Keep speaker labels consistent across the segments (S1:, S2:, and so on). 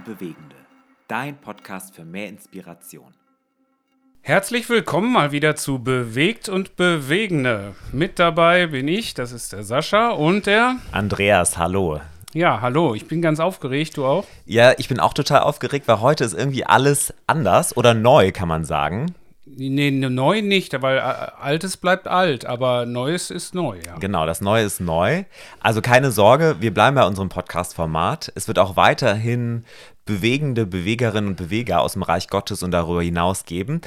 S1: und Bewegende. Dein Podcast für mehr Inspiration.
S2: Herzlich willkommen mal wieder zu Bewegt und Bewegende. Mit dabei bin ich, das ist der Sascha und der
S3: Andreas, hallo.
S2: Ja, hallo, ich bin ganz aufgeregt, du auch?
S3: Ja, ich bin auch total aufgeregt, weil heute ist irgendwie alles anders oder neu, kann man sagen.
S2: Nee, ne, neu nicht, weil äh, altes bleibt alt, aber neues ist neu, ja.
S3: Genau, das Neue ist neu. Also keine Sorge, wir bleiben bei unserem Podcast-Format. Es wird auch weiterhin bewegende Bewegerinnen und Beweger aus dem Reich Gottes und darüber hinaus geben.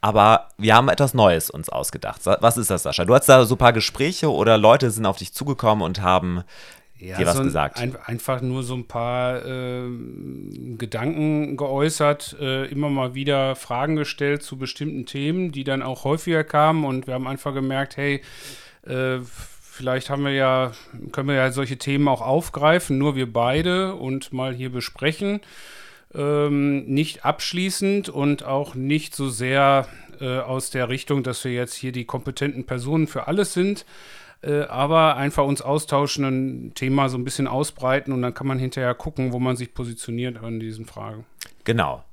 S3: Aber wir haben etwas Neues uns ausgedacht. Was ist das, Sascha? Du hast da so ein paar Gespräche oder Leute sind auf dich zugekommen und haben
S2: ja,
S3: dir was
S2: so ein,
S3: gesagt.
S2: Ein, einfach nur so ein paar äh, Gedanken geäußert, äh, immer mal wieder Fragen gestellt zu bestimmten Themen, die dann auch häufiger kamen und wir haben einfach gemerkt, hey, äh, vielleicht haben wir ja, können wir ja solche Themen auch aufgreifen, nur wir beide und mal hier besprechen. Ähm, nicht abschließend und auch nicht so sehr äh, aus der Richtung, dass wir jetzt hier die kompetenten Personen für alles sind, äh, aber einfach uns austauschen, ein Thema so ein bisschen ausbreiten und dann kann man hinterher gucken, wo man sich positioniert an diesen Fragen.
S3: Genau.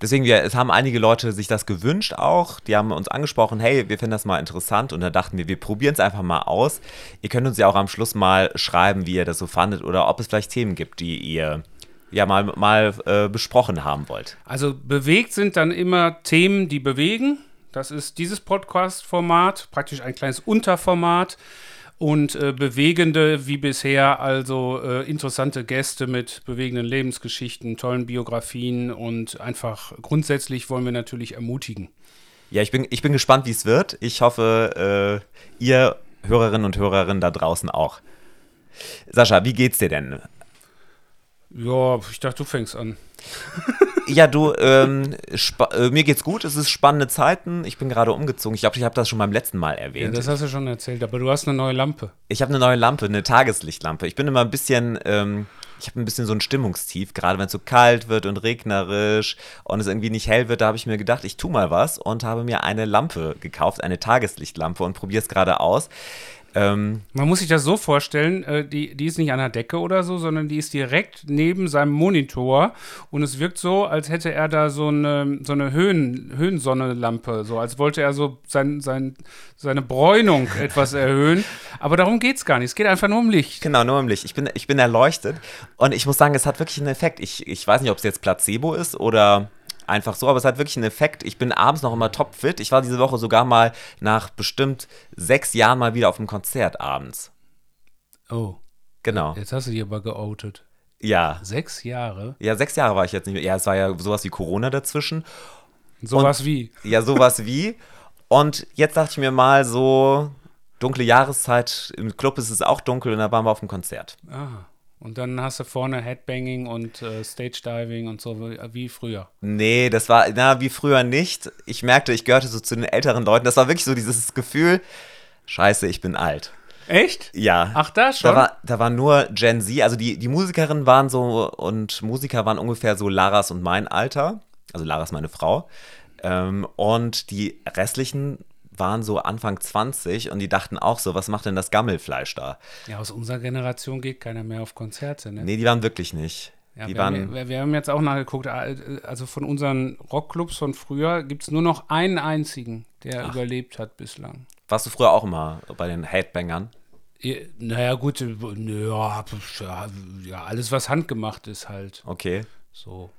S3: Deswegen, wir, es haben einige Leute sich das gewünscht auch. Die haben uns angesprochen, hey, wir finden das mal interessant. Und da dachten wir, wir probieren es einfach mal aus. Ihr könnt uns ja auch am Schluss mal schreiben, wie ihr das so fandet oder ob es vielleicht Themen gibt, die ihr ja mal, mal äh, besprochen haben wollt.
S2: Also bewegt sind dann immer Themen, die bewegen. Das ist dieses Podcast-Format, praktisch ein kleines Unterformat und äh, bewegende wie bisher, also äh, interessante Gäste mit bewegenden Lebensgeschichten, tollen Biografien und einfach grundsätzlich wollen wir natürlich ermutigen.
S3: Ja, ich bin, ich bin gespannt, wie es wird. Ich hoffe, äh, ihr Hörerinnen und Hörerinnen da draußen auch. Sascha, wie geht's dir denn?
S2: Ja, ich dachte, du fängst an.
S3: ja, du, ähm, äh, mir geht's gut, es ist spannende Zeiten. Ich bin gerade umgezogen. Ich glaube, ich habe das schon beim letzten Mal erwähnt.
S2: Ja, das hast du schon erzählt, aber du hast eine neue Lampe.
S3: Ich habe eine neue Lampe, eine Tageslichtlampe. Ich bin immer ein bisschen, ähm, ich habe ein bisschen so ein Stimmungstief, gerade wenn es so kalt wird und regnerisch und es irgendwie nicht hell wird, da habe ich mir gedacht, ich tue mal was und habe mir eine Lampe gekauft, eine Tageslichtlampe und probiere es gerade aus.
S2: Ähm, Man muss sich das so vorstellen, äh, die, die ist nicht an der Decke oder so, sondern die ist direkt neben seinem Monitor und es wirkt so, als hätte er da so eine, so eine Höhen, Höhensonnelampe, so als wollte er so sein, sein, seine Bräunung etwas erhöhen. Aber darum geht es gar nicht, es geht einfach nur um Licht.
S3: Genau, nur um Licht. Ich bin, ich bin erleuchtet und ich muss sagen, es hat wirklich einen Effekt. Ich, ich weiß nicht, ob es jetzt Placebo ist oder einfach so, aber es hat wirklich einen Effekt. Ich bin abends noch immer topfit. Ich war diese Woche sogar mal nach bestimmt sechs Jahren mal wieder auf einem Konzert abends.
S2: Oh.
S3: Genau.
S2: Jetzt hast du dich aber geoutet.
S3: Ja.
S2: Sechs Jahre?
S3: Ja, sechs Jahre war ich jetzt nicht mehr. Ja, es war ja sowas wie Corona dazwischen.
S2: Sowas wie?
S3: Ja, sowas wie. Und jetzt dachte ich mir mal so, dunkle Jahreszeit, im Club ist es auch dunkel und da waren wir auf dem Konzert.
S2: Ah. Und dann hast du vorne Headbanging und äh, Stage Diving und so wie, früher.
S3: Nee, das war, na, wie früher nicht. Ich merkte, ich gehörte so zu den älteren Leuten. Das war wirklich so dieses Gefühl, scheiße, ich bin alt.
S2: Echt?
S3: Ja.
S2: Ach, da schon?
S3: Da war, da war nur Gen Z. Also die, die Musikerinnen waren so und Musiker waren ungefähr so Laras und mein Alter. Also Laras meine Frau. Ähm, und die restlichen waren so Anfang 20 und die dachten auch so, was macht denn das Gammelfleisch da?
S2: Ja, aus unserer Generation geht keiner mehr auf Konzerte, ne?
S3: Nee, die waren wirklich nicht.
S2: Ja,
S3: die
S2: wir,
S3: waren,
S2: haben, wir, haben jetzt auch nachgeguckt, also von unseren Rockclubs von früher gibt es nur noch einen einzigen, der Ach. überlebt hat bislang.
S3: Warst du früher auch immer bei den Headbangern?
S2: naja, gut, ja, ja, alles, was handgemacht ist halt.
S3: Okay.
S2: So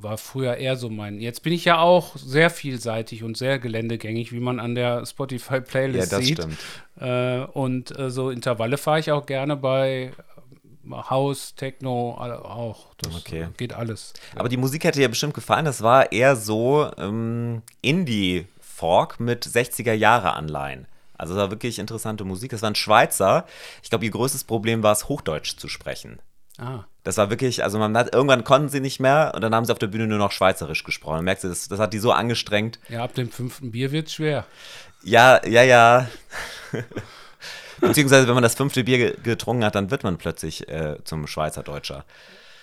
S2: war früher eher so mein. Jetzt bin ich ja auch sehr vielseitig und sehr geländegängig, wie man an der Spotify-Playlist
S3: ja, das
S2: sieht.
S3: Stimmt.
S2: Äh, und äh, so Intervalle fahre ich auch gerne bei House, Techno, auch. Das
S3: okay.
S2: geht alles.
S3: Aber die Musik hätte dir bestimmt gefallen. Das war eher so ähm, Indie-Folk mit 60er-Jahre-Anleihen. Also es war wirklich interessante Musik. Das war ein Schweizer. Ich glaube, ihr größtes Problem war es, Hochdeutsch zu sprechen.
S2: Ah.
S3: Das war wirklich, also man hat, irgendwann konnten sie nicht mehr und dann haben sie auf der Bühne nur noch Schweizerisch gesprochen. Dann merkst du, das, das hat die so angestrengt.
S2: Ja, ab dem fünften Bier wird es schwer.
S3: Ja, ja, ja. Beziehungsweise, wenn man das fünfte Bier getrunken hat, dann wird man plötzlich äh, zum Schweizerdeutscher.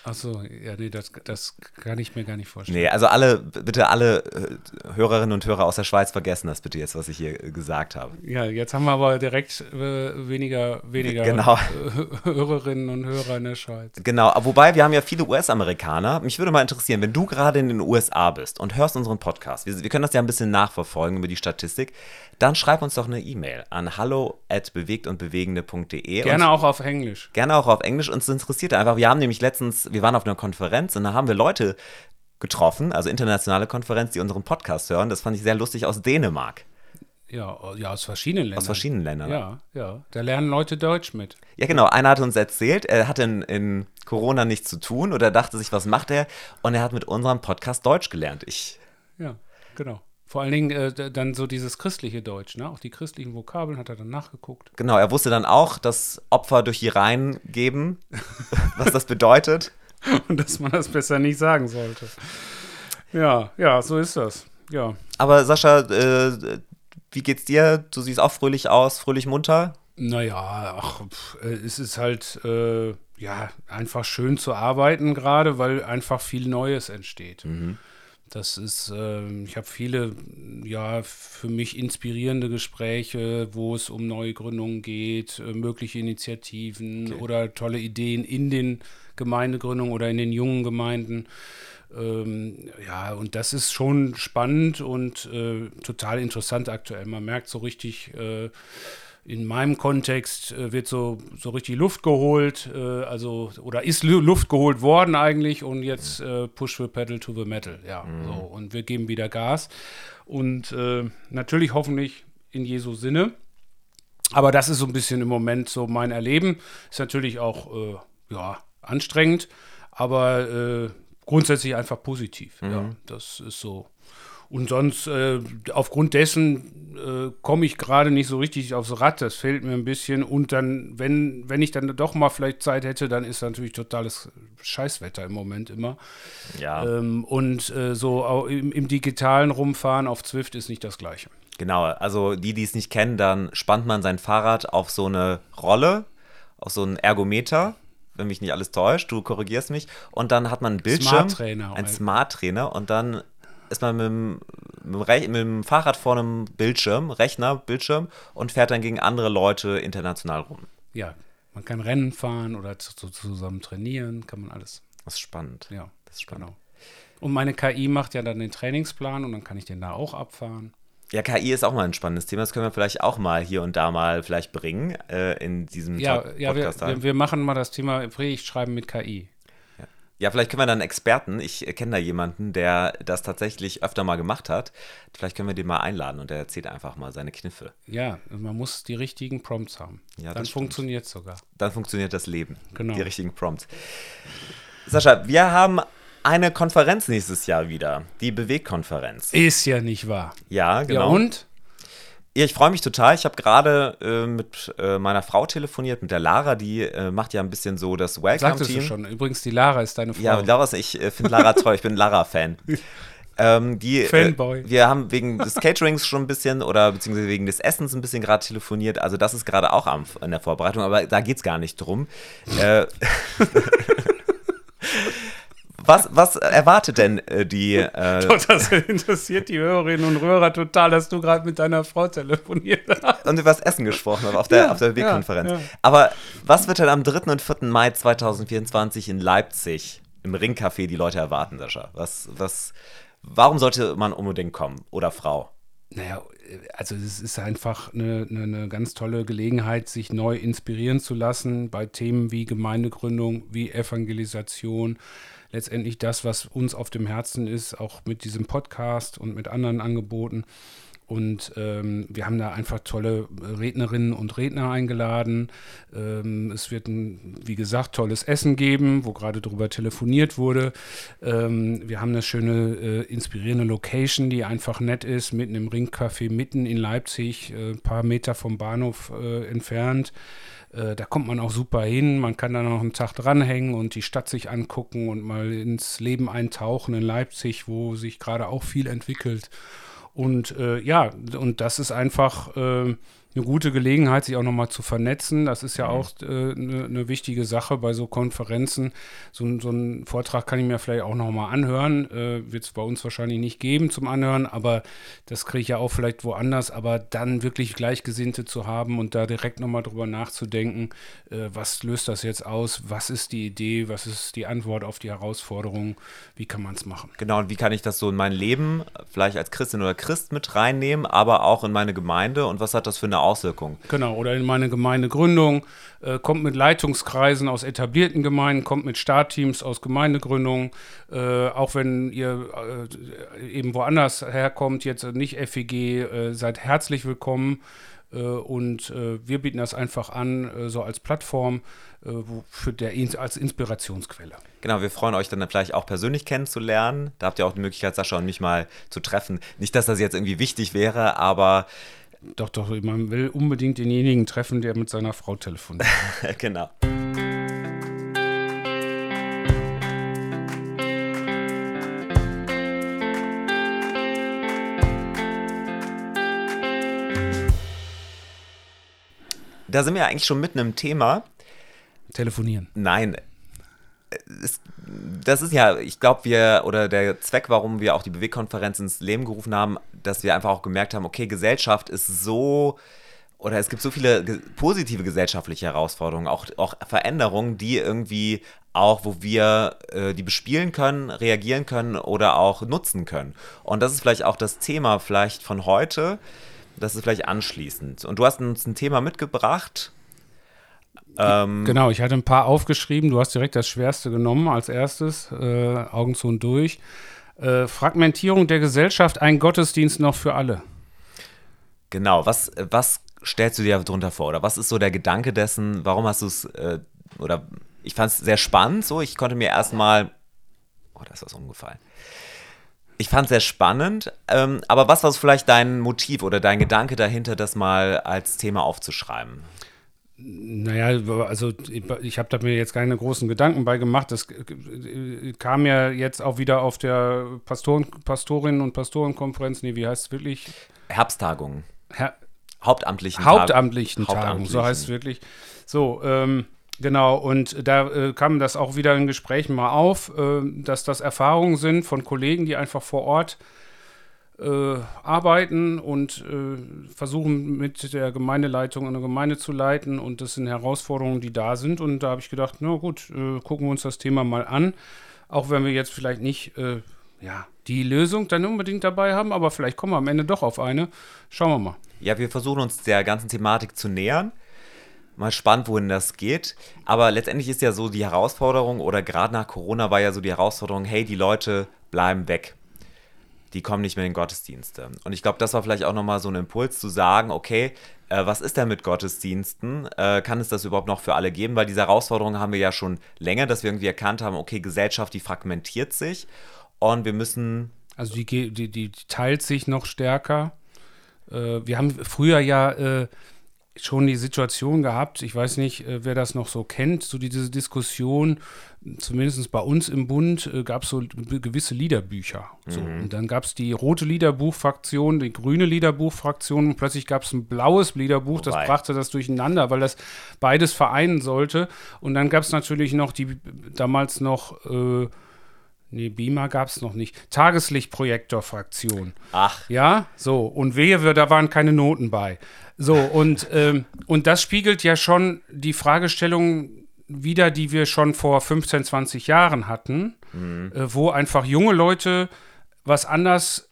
S2: Achso, ja, nee, das, das kann ich mir gar nicht vorstellen.
S3: Nee, also alle, bitte alle äh, Hörerinnen und Hörer aus der Schweiz vergessen das bitte jetzt, was ich hier äh, gesagt habe.
S2: Ja, jetzt haben wir aber direkt äh, weniger, weniger
S3: Genau.
S2: äh, Hörerinnen und Hörer in der Schweiz.
S3: Genau, wobei wir haben ja viele US-Amerikaner. Mich würde mal interessieren, wenn du gerade in den USA bist und hörst unseren Podcast, wir, wir können das ja ein bisschen nachverfolgen über die Statistik, dann schreib uns doch eine E-Mail an hallo at bewegtundbewegende.de.
S2: Gerne auch auf Englisch.
S3: Gerne auch auf Englisch. Uns interessiert einfach. Wir haben nämlich letztens, wir waren auf einer Konferenz und da haben wir Leute getroffen, also internationale Konferenz, die unseren Podcast hören. Das fand ich sehr lustig aus Dänemark,
S2: Ja, ja, aus verschiedenen Ländern.
S3: aus verschiedenen Ländern.
S2: Ja, ja. Da lernen Leute Deutsch mit.
S3: Ja, genau. Einer hat uns erzählt, er hatte in, in Corona nichts zu tun oder dachte sich, was macht er? Und er hat mit unserem Podcast Deutsch gelernt. Ich,
S2: Ja, genau. Vor allen Dingen äh, dann so dieses christliche Deutsch, ne? Auch die christlichen Vokabeln hat er dann nachgeguckt.
S3: genau, er wusste dann auch, dass Opfer durch die Reihen geben, was das bedeutet.
S2: Und dass man das besser nicht sagen sollte. Ja, ja, so ist das. Ja.
S3: Aber Sascha, äh, wie geht's dir? Du siehst auch fröhlich aus, fröhlich munter.
S2: Naja, ach, pf, äh, es ist halt, äh, ja, einfach schön zu arbeiten gerade, weil einfach viel Neues entsteht. Das ist, ähm, ich habe viele, ja, für mich inspirierende Gespräche, wo es um neue Gründungen geht, äh, mögliche Initiativen oder tolle Ideen in den Gemeindegründungen oder in den jungen Gemeinden. Ähm, ja, und das ist schon spannend und äh, total interessant aktuell. Man merkt so richtig, äh, in meinem Kontext äh, wird so, so richtig Luft geholt, äh, also oder ist Lu Luft geholt worden eigentlich und jetzt äh, push the pedal to the metal, ja. So, und wir geben wieder Gas. Und äh, natürlich hoffentlich in Jesu Sinne. Aber das ist so ein bisschen im Moment so mein Erleben. Ist natürlich auch äh, ja, anstrengend, aber äh, grundsätzlich einfach positiv. Ja, das ist so. Und sonst, äh, aufgrund dessen äh, komme ich gerade nicht so richtig aufs Rad. Das fehlt mir ein bisschen. Und dann, wenn, wenn ich dann doch mal vielleicht Zeit hätte, dann ist natürlich totales Scheißwetter im Moment immer.
S3: Ja.
S2: Ähm, und äh, so im, im digitalen Rumfahren auf Zwift ist nicht das Gleiche.
S3: Genau, also die, die es nicht kennen, dann spannt man sein Fahrrad auf so eine Rolle, auf so einen Ergometer, wenn mich nicht alles täuscht, du korrigierst mich, und dann hat man einen Bildschirm,
S2: Smart-Trainer,
S3: ein
S2: Alter.
S3: Smart-Trainer, und dann ist man mit dem, mit, dem mit dem Fahrrad vor einem Bildschirm, Rechner, Bildschirm, und fährt dann gegen andere Leute international rum.
S2: Ja, man kann Rennen fahren oder zu, zu, zusammen trainieren, kann man alles.
S3: Das ist spannend.
S2: Ja,
S3: Das ist spannend.
S2: genau. Und meine KI macht ja dann den Trainingsplan und dann kann ich den da auch abfahren.
S3: Ja, KI ist auch mal ein spannendes Thema. Das können wir vielleicht auch mal hier und da mal vielleicht bringen äh, in diesem
S2: Ja,
S3: Top-
S2: ja wir,
S3: Podcast.
S2: wir, wir machen mal das Thema Predigtschreiben mit KI.
S3: Ja, vielleicht können wir dann Experten, ich kenne da jemanden, der das tatsächlich öfter mal gemacht hat. Vielleicht können wir den mal einladen und der erzählt einfach mal seine Kniffe.
S2: Ja, man muss die richtigen Prompts haben.
S3: Ja,
S2: dann funktioniert es sogar.
S3: Dann funktioniert das Leben.
S2: Genau.
S3: Die richtigen Prompts. Sascha, wir haben eine Konferenz nächstes Jahr wieder. Die Bewegkonferenz.
S2: Ist ja nicht wahr.
S3: Ja, genau.
S2: Ja, und?
S3: Ja, ich freue mich total. Ich habe gerade äh, mit äh, meiner Frau telefoniert, mit der Lara, die äh, macht ja ein bisschen so das
S2: Sagtest du
S3: Welcome-Team.
S2: schon. Übrigens, die Lara ist deine Frau.
S3: Ja, Lara, ich äh, finde Lara toll, ich bin Lara-Fan. Ähm, die,
S2: Fanboy.
S3: Äh, wir haben wegen des Caterings schon ein bisschen oder beziehungsweise wegen des Essens ein bisschen gerade telefoniert. Also das ist gerade auch am, in der Vorbereitung, aber da geht es gar nicht drum. Äh, was, was erwartet denn äh, die äh,
S2: Doch, das interessiert die Hörerinnen und Hörer total, dass du gerade mit deiner Frau telefoniert hast.
S3: und über das Essen gesprochen habe auf der,
S2: Ja,
S3: auf der Wegkonferenz.
S2: ja, ja.
S3: Aber was wird denn am 3. und 4. Mai 2024 in Leipzig im Ringcafé die Leute erwarten, Sascha? Was, was, warum sollte man unbedingt kommen oder Frau?
S2: Naja, also es ist einfach eine, eine, eine ganz tolle Gelegenheit, sich neu inspirieren zu lassen bei Themen wie Gemeindegründung, wie Evangelisation. Letztendlich das, was uns auf dem Herzen ist, auch mit diesem Podcast und mit anderen Angeboten. Und ähm, wir haben da einfach tolle Rednerinnen und Redner eingeladen. Ähm, es wird ein, wie gesagt, tolles Essen geben, wo gerade darüber telefoniert wurde. Ähm, wir haben eine schöne, äh, inspirierende Location, die einfach nett ist, mitten im Ringcafé, mitten in Leipzig, äh, ein paar Meter vom Bahnhof äh, entfernt. Äh, da kommt man auch super hin. Man kann da noch einen Tag dranhängen und die Stadt sich angucken und mal ins Leben eintauchen in Leipzig, wo sich gerade auch viel entwickelt. Und äh, ja, und das ist einfach äh, eine gute Gelegenheit, sich auch nochmal zu vernetzen. Das ist ja auch eine äh, ne, ne wichtige Sache bei so Konferenzen. So, so einen Vortrag kann ich mir vielleicht auch nochmal anhören. Äh, Wird es bei uns wahrscheinlich nicht geben zum Anhören, aber das kriege ich ja auch vielleicht woanders. Aber dann wirklich Gleichgesinnte zu haben und da direkt nochmal drüber nachzudenken, äh, was löst das jetzt aus? Was ist die Idee? Was ist die Antwort auf die Herausforderung? Wie kann man es machen?
S3: Genau, und wie kann ich das so in mein Leben, vielleicht als Christin oder Christ mit reinnehmen, aber auch in meine Gemeinde? Und was hat das für eine Auswirkungen.
S2: Genau, oder in meine Gemeindegründung, äh, kommt mit Leitungskreisen aus etablierten Gemeinden, kommt mit Startteams aus Gemeindegründungen, äh, auch wenn ihr äh, eben woanders herkommt, jetzt nicht FEG, äh, seid herzlich willkommen. Äh, und äh, wir bieten das einfach an, so als Plattform für der, als Inspirationsquelle.
S3: Genau, wir freuen euch dann vielleicht auch persönlich kennenzulernen. Da habt ihr auch die Möglichkeit, Sascha und mich mal zu treffen. Nicht, dass das jetzt irgendwie wichtig wäre, aber
S2: doch, doch, man will unbedingt denjenigen treffen, der mit seiner Frau telefoniert.
S3: genau. Da sind wir eigentlich schon mitten im Thema.
S2: Telefonieren.
S3: Nein, es, das ist ja, ich glaube, wir, oder der Zweck, warum wir auch die Bewegkonferenz ins Leben gerufen haben, dass wir einfach auch gemerkt haben, okay, Gesellschaft ist so, oder es gibt so viele ge positive gesellschaftliche Herausforderungen, auch, auch Veränderungen, die irgendwie auch, wo wir äh, die bespielen können, reagieren können oder auch nutzen können. Und das ist vielleicht auch das Thema vielleicht von heute. Das ist vielleicht anschließend. Und du hast uns ein Thema mitgebracht,
S2: ähm, genau, ich hatte ein paar aufgeschrieben. Du hast direkt das Schwerste genommen als erstes. Äh, Augen zu und durch. Äh, Fragmentierung der Gesellschaft, ein Gottesdienst noch für alle.
S3: Genau, was, was stellst du dir darunter vor? Oder was ist so der Gedanke dessen? Warum hast du es, äh, oder ich fand es sehr spannend so. Ich konnte mir erstmal, oh, da ist was umgefallen. Ich fand es sehr spannend, ähm, aber was war vielleicht dein Motiv oder dein Gedanke dahinter, das mal als Thema aufzuschreiben?
S2: Naja, also ich habe da mir jetzt keine großen Gedanken bei gemacht. Das kam ja jetzt auch wieder auf der Pastoren, Pastorinnen- und Pastorenkonferenz, nee, wie heißt es wirklich?
S3: Herbsttagung.
S2: Her
S3: Hauptamtlichen,
S2: Hauptamtlichen Tagung. Hauptamtlichen. so heißt es wirklich. So, ähm, genau, und da äh, kam das auch wieder in Gesprächen mal auf, äh, dass das Erfahrungen sind von Kollegen, die einfach vor Ort äh, arbeiten und äh, versuchen mit der Gemeindeleitung eine Gemeinde zu leiten und das sind Herausforderungen, die da sind und da habe ich gedacht, na gut, äh, gucken wir uns das Thema mal an, auch wenn wir jetzt vielleicht nicht äh, ja, die Lösung dann unbedingt dabei haben, aber vielleicht kommen wir am Ende doch auf eine. Schauen wir mal.
S3: Ja, wir versuchen uns der ganzen Thematik zu nähern. Mal spannend, wohin das geht. Aber letztendlich ist ja so die Herausforderung, oder gerade nach Corona war ja so die Herausforderung, hey, die Leute bleiben weg die kommen nicht mehr in Gottesdienste. Und ich glaube, das war vielleicht auch nochmal so ein Impuls zu sagen, okay, äh, was ist denn mit Gottesdiensten? Äh, kann es das überhaupt noch für alle geben? Weil diese Herausforderung haben wir ja schon länger, dass wir irgendwie erkannt haben, okay, Gesellschaft, die fragmentiert sich und wir müssen...
S2: Also die, die, die teilt sich noch stärker. Äh, wir haben früher ja äh, schon die Situation gehabt, ich weiß nicht, äh, wer das noch so kennt, so diese Diskussion, zumindest bei uns im Bund äh, gab es so gewisse Liederbücher. So. Mhm. Und dann gab es die rote Liederbuchfraktion, die grüne Liederbuchfraktion und plötzlich gab es ein blaues Liederbuch, Wobei. das brachte das durcheinander, weil das beides vereinen sollte. Und dann gab es natürlich noch die damals noch äh, Nee, Beamer gab es noch nicht. Tageslichtprojektorfraktion.
S3: Ach.
S2: Ja, so. Und wehe, da waren keine Noten bei. So, und, ähm, und das spiegelt ja schon die Fragestellung wieder, die wir schon vor 15, 20 Jahren hatten, mhm. äh, wo einfach junge Leute was anders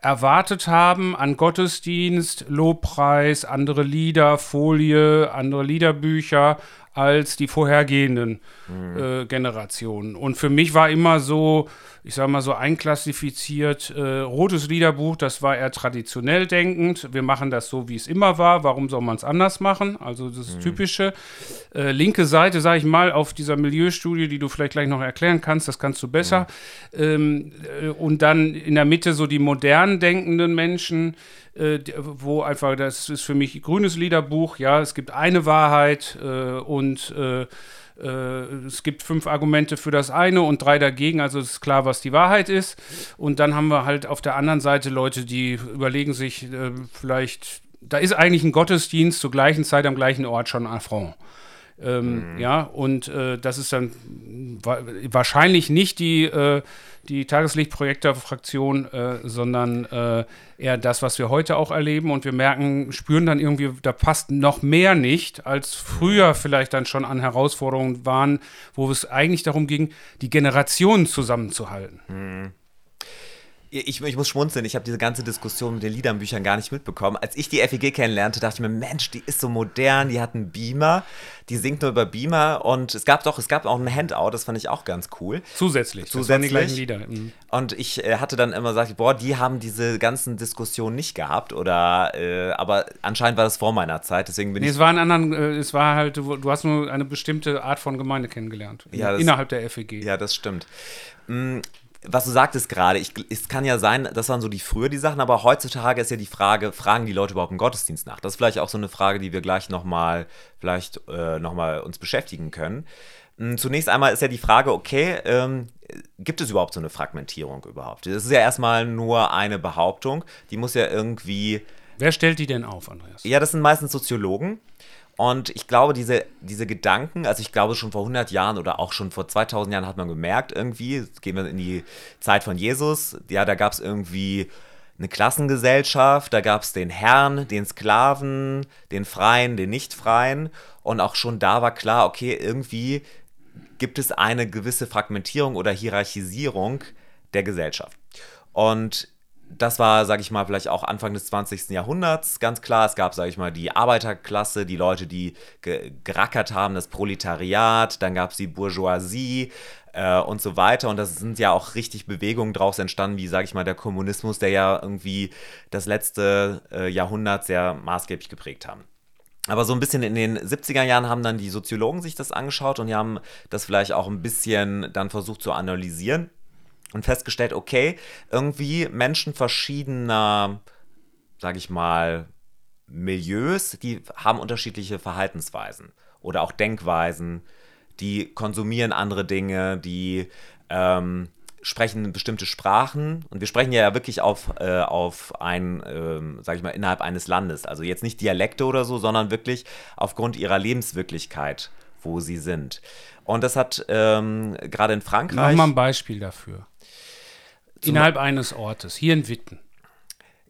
S2: erwartet haben an Gottesdienst, Lobpreis, andere Lieder, Folie, andere Liederbücher als die vorhergehenden mhm. äh, Generationen. Und für mich war immer so, ich sage mal so einklassifiziert, äh, rotes Liederbuch, das war eher traditionell denkend. Wir machen das so, wie es immer war. Warum soll man es anders machen? Also das mhm. Typische. Äh, linke Seite, sage ich mal, auf dieser Milieustudie, die du vielleicht gleich noch erklären kannst, das kannst du besser. Mhm. Ähm, äh, und dann in der Mitte so die modern denkenden Menschen, äh, wo einfach, das ist für mich grünes Liederbuch, ja, es gibt eine Wahrheit äh, und äh, es gibt fünf Argumente für das eine und drei dagegen, also ist klar, was die Wahrheit ist. Und dann haben wir halt auf der anderen Seite Leute, die überlegen sich äh, vielleicht, da ist eigentlich ein Gottesdienst zur gleichen Zeit am gleichen Ort schon Affront. Ähm, mhm. Ja, und äh, das ist dann wa wahrscheinlich nicht die, äh, die Tageslichtprojektor-Fraktion, äh, sondern äh, eher das, was wir heute auch erleben. Und wir merken, spüren dann irgendwie, da passt noch mehr nicht, als früher vielleicht dann schon an Herausforderungen waren, wo es eigentlich darum ging, die Generationen zusammenzuhalten. Mhm.
S3: Ich, ich, muss schmunzeln, ich habe diese ganze Diskussion mit den Liedernbüchern gar nicht mitbekommen. Als ich die FEG kennenlernte, dachte ich mir, Mensch, die ist so modern, die hat einen Beamer, die singt nur über Beamer und es gab doch, es gab auch ein Handout, das fand ich auch ganz cool.
S2: Zusätzlich,
S3: Zusätzlich. das die Lieder. Mhm. Und ich äh, hatte dann immer gesagt, boah, die haben diese ganzen Diskussionen nicht gehabt oder, äh, aber anscheinend war das vor meiner Zeit, deswegen bin
S2: nee,
S3: ich...
S2: es war ein anderen, äh, es war halt, du, du, hast nur eine bestimmte Art von Gemeinde kennengelernt,
S3: ja, das,
S2: innerhalb der FEG.
S3: Ja, das stimmt. Mhm was du sagtest gerade, es kann ja sein, das waren so die früher die Sachen, aber heutzutage ist ja die Frage, fragen die Leute überhaupt im Gottesdienst nach? Das ist vielleicht auch so eine Frage, die wir gleich nochmal, vielleicht äh, nochmal uns beschäftigen können. Hm, zunächst einmal ist ja die Frage, okay, ähm, gibt es überhaupt so eine Fragmentierung überhaupt? Das ist ja erstmal nur eine Behauptung, die muss ja irgendwie.
S2: Wer stellt die denn auf, Andreas?
S3: Ja, das sind meistens Soziologen. Und ich glaube, diese, diese Gedanken, also ich glaube schon vor 100 Jahren oder auch schon vor 2000 Jahren hat man gemerkt irgendwie, gehen wir in die Zeit von Jesus, ja, da gab es irgendwie eine Klassengesellschaft, da gab es den Herrn, den Sklaven, den Freien, den Nicht-Freien und auch schon da war klar, okay, irgendwie gibt es eine gewisse Fragmentierung oder Hierarchisierung der Gesellschaft. Und das war, sage ich mal, vielleicht auch Anfang des 20. Jahrhunderts ganz klar. Es gab, sage ich mal, die Arbeiterklasse, die Leute, die ge gerackert haben, das Proletariat, dann gab es die Bourgeoisie äh, und so weiter. Und das sind ja auch richtig Bewegungen daraus entstanden, wie, sage ich mal, der Kommunismus, der ja irgendwie das letzte äh, Jahrhundert sehr maßgeblich geprägt haben. Aber so ein bisschen in den 70er Jahren haben dann die Soziologen sich das angeschaut und die haben das vielleicht auch ein bisschen dann versucht zu analysieren und festgestellt, okay, irgendwie Menschen verschiedener, sage ich mal, Milieus, die haben unterschiedliche Verhaltensweisen oder auch Denkweisen, die konsumieren andere Dinge, die ähm, sprechen bestimmte Sprachen und wir sprechen ja wirklich auf, äh, auf ein, ähm, sage ich mal, innerhalb eines Landes. Also jetzt nicht Dialekte oder so, sondern wirklich aufgrund ihrer Lebenswirklichkeit, wo sie sind. Und das hat ähm, gerade in Frankreich.
S2: Mach mal ein Beispiel dafür. Innerhalb eines Ortes, hier in Witten.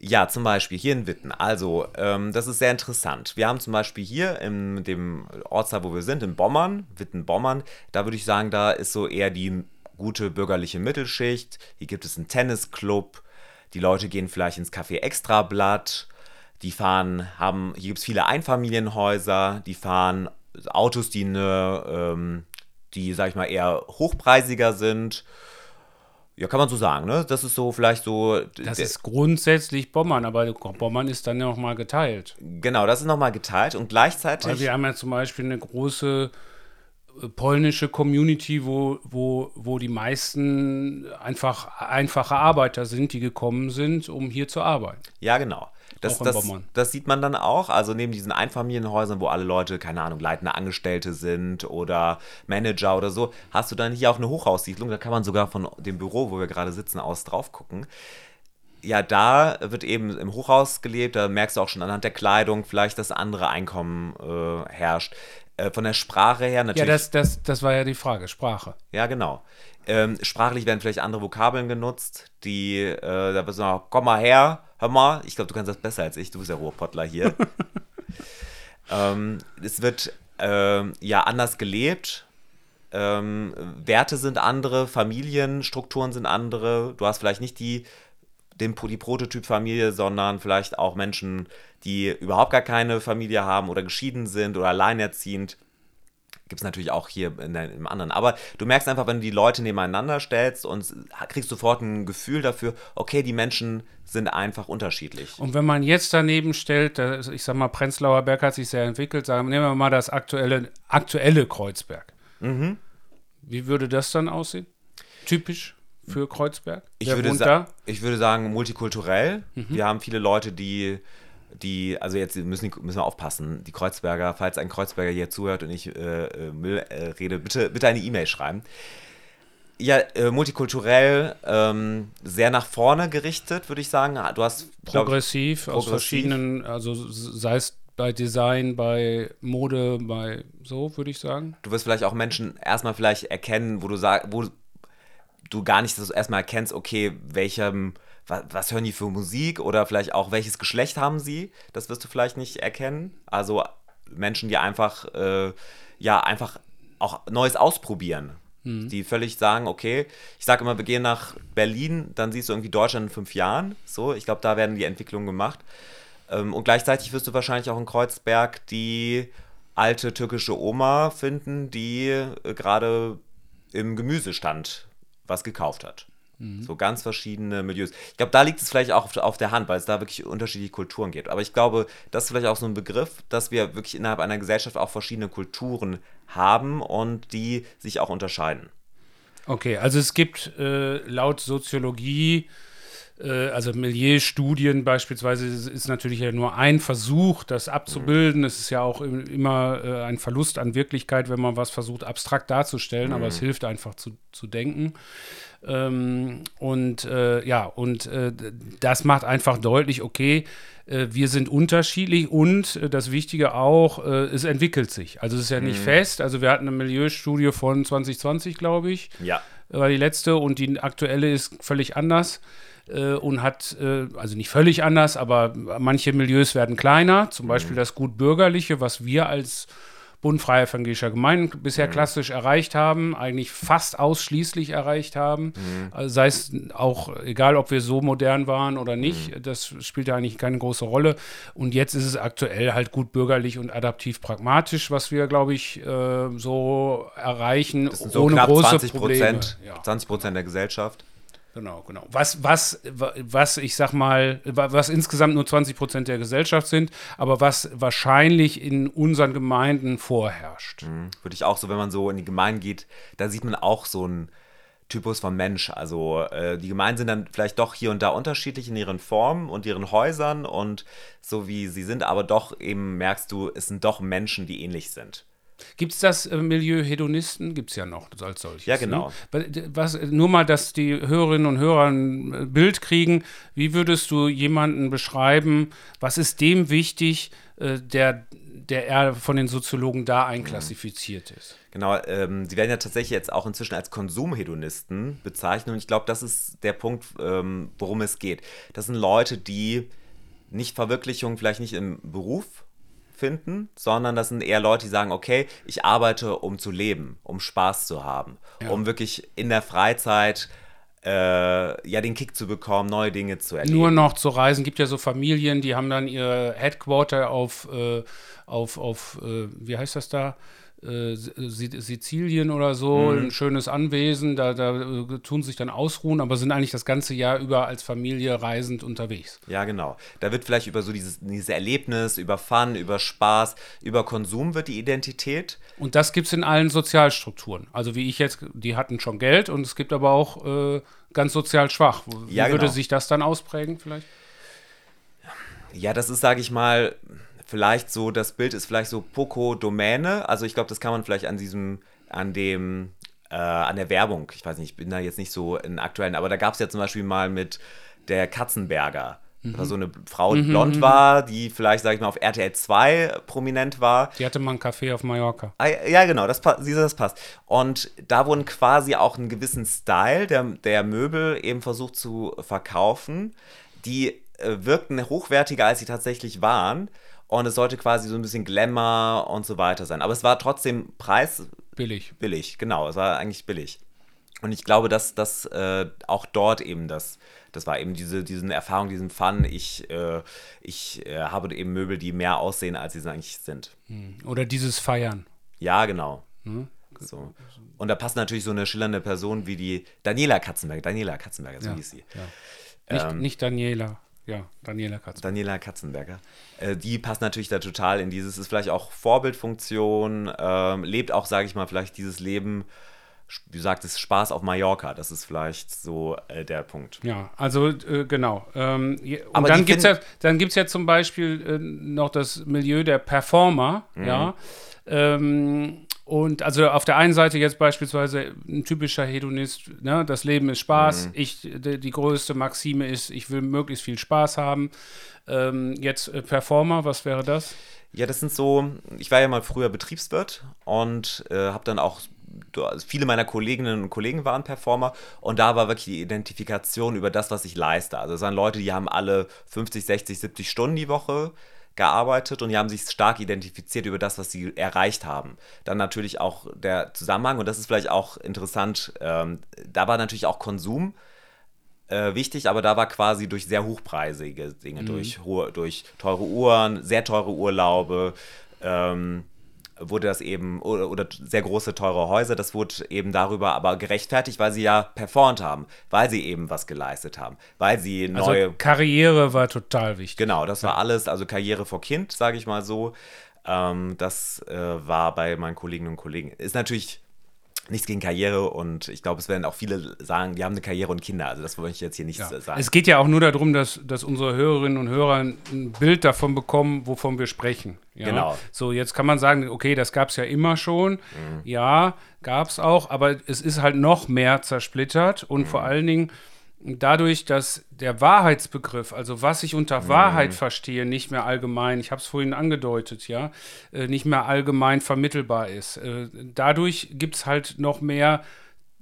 S3: Ja, zum Beispiel hier in Witten. Also, ähm, das ist sehr interessant. Wir haben zum Beispiel hier in dem Ortsteil, wo wir sind, in Bommern, Witten-Bommern, da würde ich sagen, da ist so eher die gute bürgerliche Mittelschicht. Hier gibt es einen Tennisclub. Die Leute gehen vielleicht ins Café Extrablatt. Die fahren, haben, hier gibt es viele Einfamilienhäuser. Die fahren Autos, die, eine, ähm, die, sag ich mal, eher hochpreisiger sind. Ja, kann man so sagen, ne? Das ist so vielleicht so.
S2: Das ist grundsätzlich Bommern, aber Bommern ist dann ja nochmal geteilt.
S3: Genau, das ist nochmal geteilt und gleichzeitig.
S2: Weil wir haben ja zum Beispiel eine große äh, polnische Community, wo, wo, wo die meisten einfach einfache Arbeiter sind, die gekommen sind, um hier zu arbeiten.
S3: Ja, genau. Das, das, das, sieht man dann auch. Also neben diesen Einfamilienhäusern, wo alle Leute, keine Ahnung, leitende Angestellte sind oder Manager oder so, hast du dann hier auch eine Hochhaussiedlung. Da kann man sogar von dem Büro, wo wir gerade sitzen, aus drauf gucken. Ja, da wird eben im Hochhaus gelebt. Da merkst du auch schon anhand der Kleidung vielleicht, dass andere Einkommen äh, herrscht. Äh, von der Sprache her natürlich.
S2: Ja, das, das, das war ja die Frage, Sprache.
S3: Ja, genau. Ähm, sprachlich werden vielleicht andere Vokabeln genutzt, die, äh, da bist du noch, komm mal her, hör mal, ich glaube, du kannst das besser als ich, du bist ja Ruhrpottler hier. ähm, es wird ähm, ja anders gelebt, ähm, Werte sind andere, Familienstrukturen sind andere, du hast vielleicht nicht die, den, die Prototypfamilie, sondern vielleicht auch Menschen, die überhaupt gar keine Familie haben oder geschieden sind oder alleinerziehend Gibt es natürlich auch hier in der, im anderen. Aber du merkst einfach, wenn du die Leute nebeneinander stellst und kriegst sofort ein Gefühl dafür, okay, die Menschen sind einfach unterschiedlich.
S2: Und wenn man jetzt daneben stellt, ich sag mal, Prenzlauer Berg hat sich sehr entwickelt, sagen, nehmen wir mal das aktuelle, aktuelle Kreuzberg. Mhm. Wie würde das dann aussehen? Typisch für Kreuzberg?
S3: Ich würde, ich würde sagen, multikulturell. Mhm. Wir haben viele Leute, die die, also jetzt müssen, müssen wir aufpassen, die Kreuzberger, falls ein Kreuzberger hier zuhört und ich äh, Müll äh, rede, bitte, bitte eine E-Mail schreiben. Ja, äh, multikulturell, ähm, sehr nach vorne gerichtet, würde ich sagen. Du hast
S2: progressiv, glaub, aus verschiedenen, also sei es bei Design, bei Mode, bei so, würde ich sagen.
S3: Du wirst vielleicht auch Menschen erstmal vielleicht erkennen, wo du sagst, wo du gar nicht das erstmal erkennst, okay, welchem, was, was, hören die für Musik oder vielleicht auch welches Geschlecht haben sie, das wirst du vielleicht nicht erkennen. Also Menschen, die einfach, äh, ja, einfach auch Neues ausprobieren. Mhm. Die völlig sagen, okay, ich sage immer, wir gehen nach Berlin, dann siehst du irgendwie Deutschland in fünf Jahren. So, ich glaube, da werden die Entwicklungen gemacht. Ähm, und gleichzeitig wirst du wahrscheinlich auch in Kreuzberg die alte türkische Oma finden, die äh, gerade im Gemüsestand was gekauft hat. Mhm. So ganz verschiedene Milieus. Ich glaube, da liegt es vielleicht auch auf, auf, der Hand, weil es da wirklich unterschiedliche Kulturen gibt. Aber ich glaube, das ist vielleicht auch so ein Begriff, dass wir wirklich innerhalb einer Gesellschaft auch verschiedene Kulturen haben und die sich auch unterscheiden.
S2: Okay, also es gibt äh, laut Soziologie also Milieustudien beispielsweise ist natürlich ja nur ein Versuch, das abzubilden. Es ist ja auch immer äh, ein Verlust an Wirklichkeit, wenn man was versucht, abstrakt darzustellen, mhm. aber es hilft einfach zu, zu denken. Ähm, und äh, ja, und äh, das macht einfach deutlich, okay, äh, wir sind unterschiedlich und äh, das Wichtige auch, es entwickelt sich. Also es ist ja nicht mhm. fest. Also wir hatten eine Milieustudie von 2020, glaube ich.
S3: Ja.
S2: War die letzte und die aktuelle ist völlig anders äh, und hat, äh, also nicht völlig anders, aber manche Milieus werden kleiner, zum mhm. Beispiel das gut bürgerliche, was wir als Bund Freie Evangelischer Gemeinden bisher mhm. klassisch erreicht haben, eigentlich fast ausschließlich erreicht haben. Mhm. Also sei es auch egal, ob wir so modern waren oder nicht, mhm. das spielt ja eigentlich keine große Rolle. Und jetzt ist es aktuell halt gut bürgerlich und adaptiv pragmatisch, was wir, glaube ich, äh, so erreichen,
S3: so ohne große 20 Probleme. Ja. 20 Prozent der Gesellschaft.
S2: Genau, genau. Was, was, was ich sag mal, was insgesamt nur 20 Prozent der Gesellschaft sind, aber was wahrscheinlich in unseren Gemeinden vorherrscht.
S3: Mhm. Würde ich auch so, wenn man so in die Gemeinden geht, da sieht man auch so einen Typus von Mensch. Also äh, die Gemeinden sind dann vielleicht doch hier und da unterschiedlich in ihren Formen und ihren Häusern und so wie sie sind, aber doch eben merkst du, es sind doch Menschen, die ähnlich sind.
S2: Gibt es das äh, Milieu Hedonisten? Gibt es ja noch als solches.
S3: Ja, genau.
S2: Ne? Was, nur mal, dass die Hörerinnen und Hörer ein äh, Bild kriegen. Wie würdest du jemanden beschreiben? Was ist dem wichtig, äh, der, der er von den Soziologen da einklassifiziert ist?
S3: Genau, ähm, sie werden ja tatsächlich jetzt auch inzwischen als Konsumhedonisten bezeichnet. Und ich glaube, das ist der Punkt, ähm, worum es geht. Das sind Leute, die nicht Verwirklichung vielleicht nicht im Beruf finden, sondern das sind eher Leute, die sagen, okay, ich arbeite, um zu leben, um Spaß zu haben, ja. um wirklich in der Freizeit äh, ja den Kick zu bekommen, neue Dinge zu erleben.
S2: Nur noch zu reisen, gibt ja so Familien, die haben dann ihr Headquarter auf, äh, auf, auf äh, wie heißt das da? Äh, Sizilien oder so, mhm. ein schönes Anwesen, da, da äh, tun sich dann ausruhen, aber sind eigentlich das ganze Jahr über als Familie reisend unterwegs.
S3: Ja, genau. Da wird vielleicht über so dieses, dieses Erlebnis, über Fun, über Spaß, über Konsum wird die Identität.
S2: Und das gibt es in allen Sozialstrukturen. Also wie ich jetzt, die hatten schon Geld und es gibt aber auch äh, ganz sozial schwach. Wie ja, würde genau. sich das dann ausprägen vielleicht?
S3: Ja, das ist, sage ich mal, vielleicht so, das Bild ist vielleicht so Poco-Domäne. Also ich glaube, das kann man vielleicht an diesem, an dem, äh, an der Werbung, ich weiß nicht, ich bin da jetzt nicht so in aktuellen, aber da gab es ja zum Beispiel mal mit der Katzenberger. Mhm. Das war so eine Frau, die mhm. blond mhm. war, die vielleicht, sag ich mal, auf RTL 2 prominent war.
S2: Die hatte mal einen Café auf Mallorca.
S3: Ah, ja, genau, das, das passt. Und da wurden quasi auch einen gewissen Style der, der Möbel eben versucht zu verkaufen, die äh, wirkten hochwertiger, als sie tatsächlich waren und es sollte quasi so ein bisschen Glamour und so weiter sein. Aber es war trotzdem Preis.
S2: Billig.
S3: Billig, genau. Es war eigentlich billig. Und ich glaube, dass das äh, auch dort eben das, das war eben diese, diesen Erfahrung, diesen Fun. Ich, äh, ich äh, habe eben Möbel, die mehr aussehen, als sie eigentlich sind.
S2: Hm. Oder dieses Feiern.
S3: Ja, genau. Hm? So. Und da passt natürlich so eine schillernde Person wie die Daniela Katzenberger. Daniela Katzenberger, so ja, hieß sie.
S2: Ja. Nicht, ähm, nicht Daniela. Ja, Daniela Katzenberger.
S3: Daniela Katzenberger. Äh, die passt natürlich da total in dieses, ist vielleicht auch Vorbildfunktion, ähm, lebt auch, sage ich mal, vielleicht dieses Leben wie sagt es, Spaß auf Mallorca. Das ist vielleicht so äh, der Punkt.
S2: Ja, also äh, genau. Ähm, und
S3: Aber
S2: dann gibt es ja,
S3: finden-
S2: dann gibt's ja zum Beispiel äh, noch das Milieu der Performer,
S3: Mhm.
S2: ja. Ähm, und also auf der einen Seite jetzt beispielsweise ein typischer Hedonist, ne, das Leben ist Spaß,
S3: Mhm.
S2: ich, die, die größte Maxime ist, ich will möglichst viel Spaß haben. Ähm, jetzt äh, Performer, was wäre das?
S3: Ja, das sind so, ich war ja mal früher Betriebswirt und äh, habe dann auch, also viele meiner Kolleginnen und Kollegen waren Performer und da war wirklich die Identifikation über das, was ich leiste. Also es waren Leute, die haben alle 50, 60, 70 Stunden die Woche gearbeitet und die haben sich stark identifiziert über das, was sie erreicht haben. Dann natürlich auch der Zusammenhang und das ist vielleicht auch interessant, ähm, da war natürlich auch Konsum äh, wichtig, aber da war quasi durch sehr hochpreisige Dinge, durch, hohe, durch teure Uhren, sehr teure Urlaube, ähm, wurde das eben, oder, oder sehr große, teure Häuser, das wurde eben darüber aber gerechtfertigt, weil sie ja performt haben, weil sie eben was geleistet haben, weil sie
S2: Also
S3: neue.
S2: Karriere war total wichtig.
S3: Genau, das war alles, also Karriere vor Kind, sage ich mal so. Ähm, das äh, war bei meinen Kolleginnen und Kollegen. Ist natürlich nichts gegen Karriere und ich glaube, es werden auch viele sagen, die haben eine Karriere und Kinder. Also das wollte ich jetzt hier nicht
S2: Ja.
S3: sagen.
S2: Es geht ja auch nur darum, dass, dass unsere Hörerinnen und Hörer ein Bild davon bekommen, wovon wir sprechen. Ja?
S3: Genau.
S2: So, jetzt kann man sagen, okay, das gab es ja immer schon.
S3: Mhm.
S2: Ja, gab es auch, aber es ist halt noch mehr zersplittert und vor
S3: Mhm.
S2: allen Dingen dadurch, dass der Wahrheitsbegriff, also was ich unter
S3: Mhm.
S2: Wahrheit verstehe, nicht mehr allgemein, ich habe es vorhin angedeutet, ja, äh, nicht mehr allgemein vermittelbar ist. Äh, dadurch gibt es halt noch mehr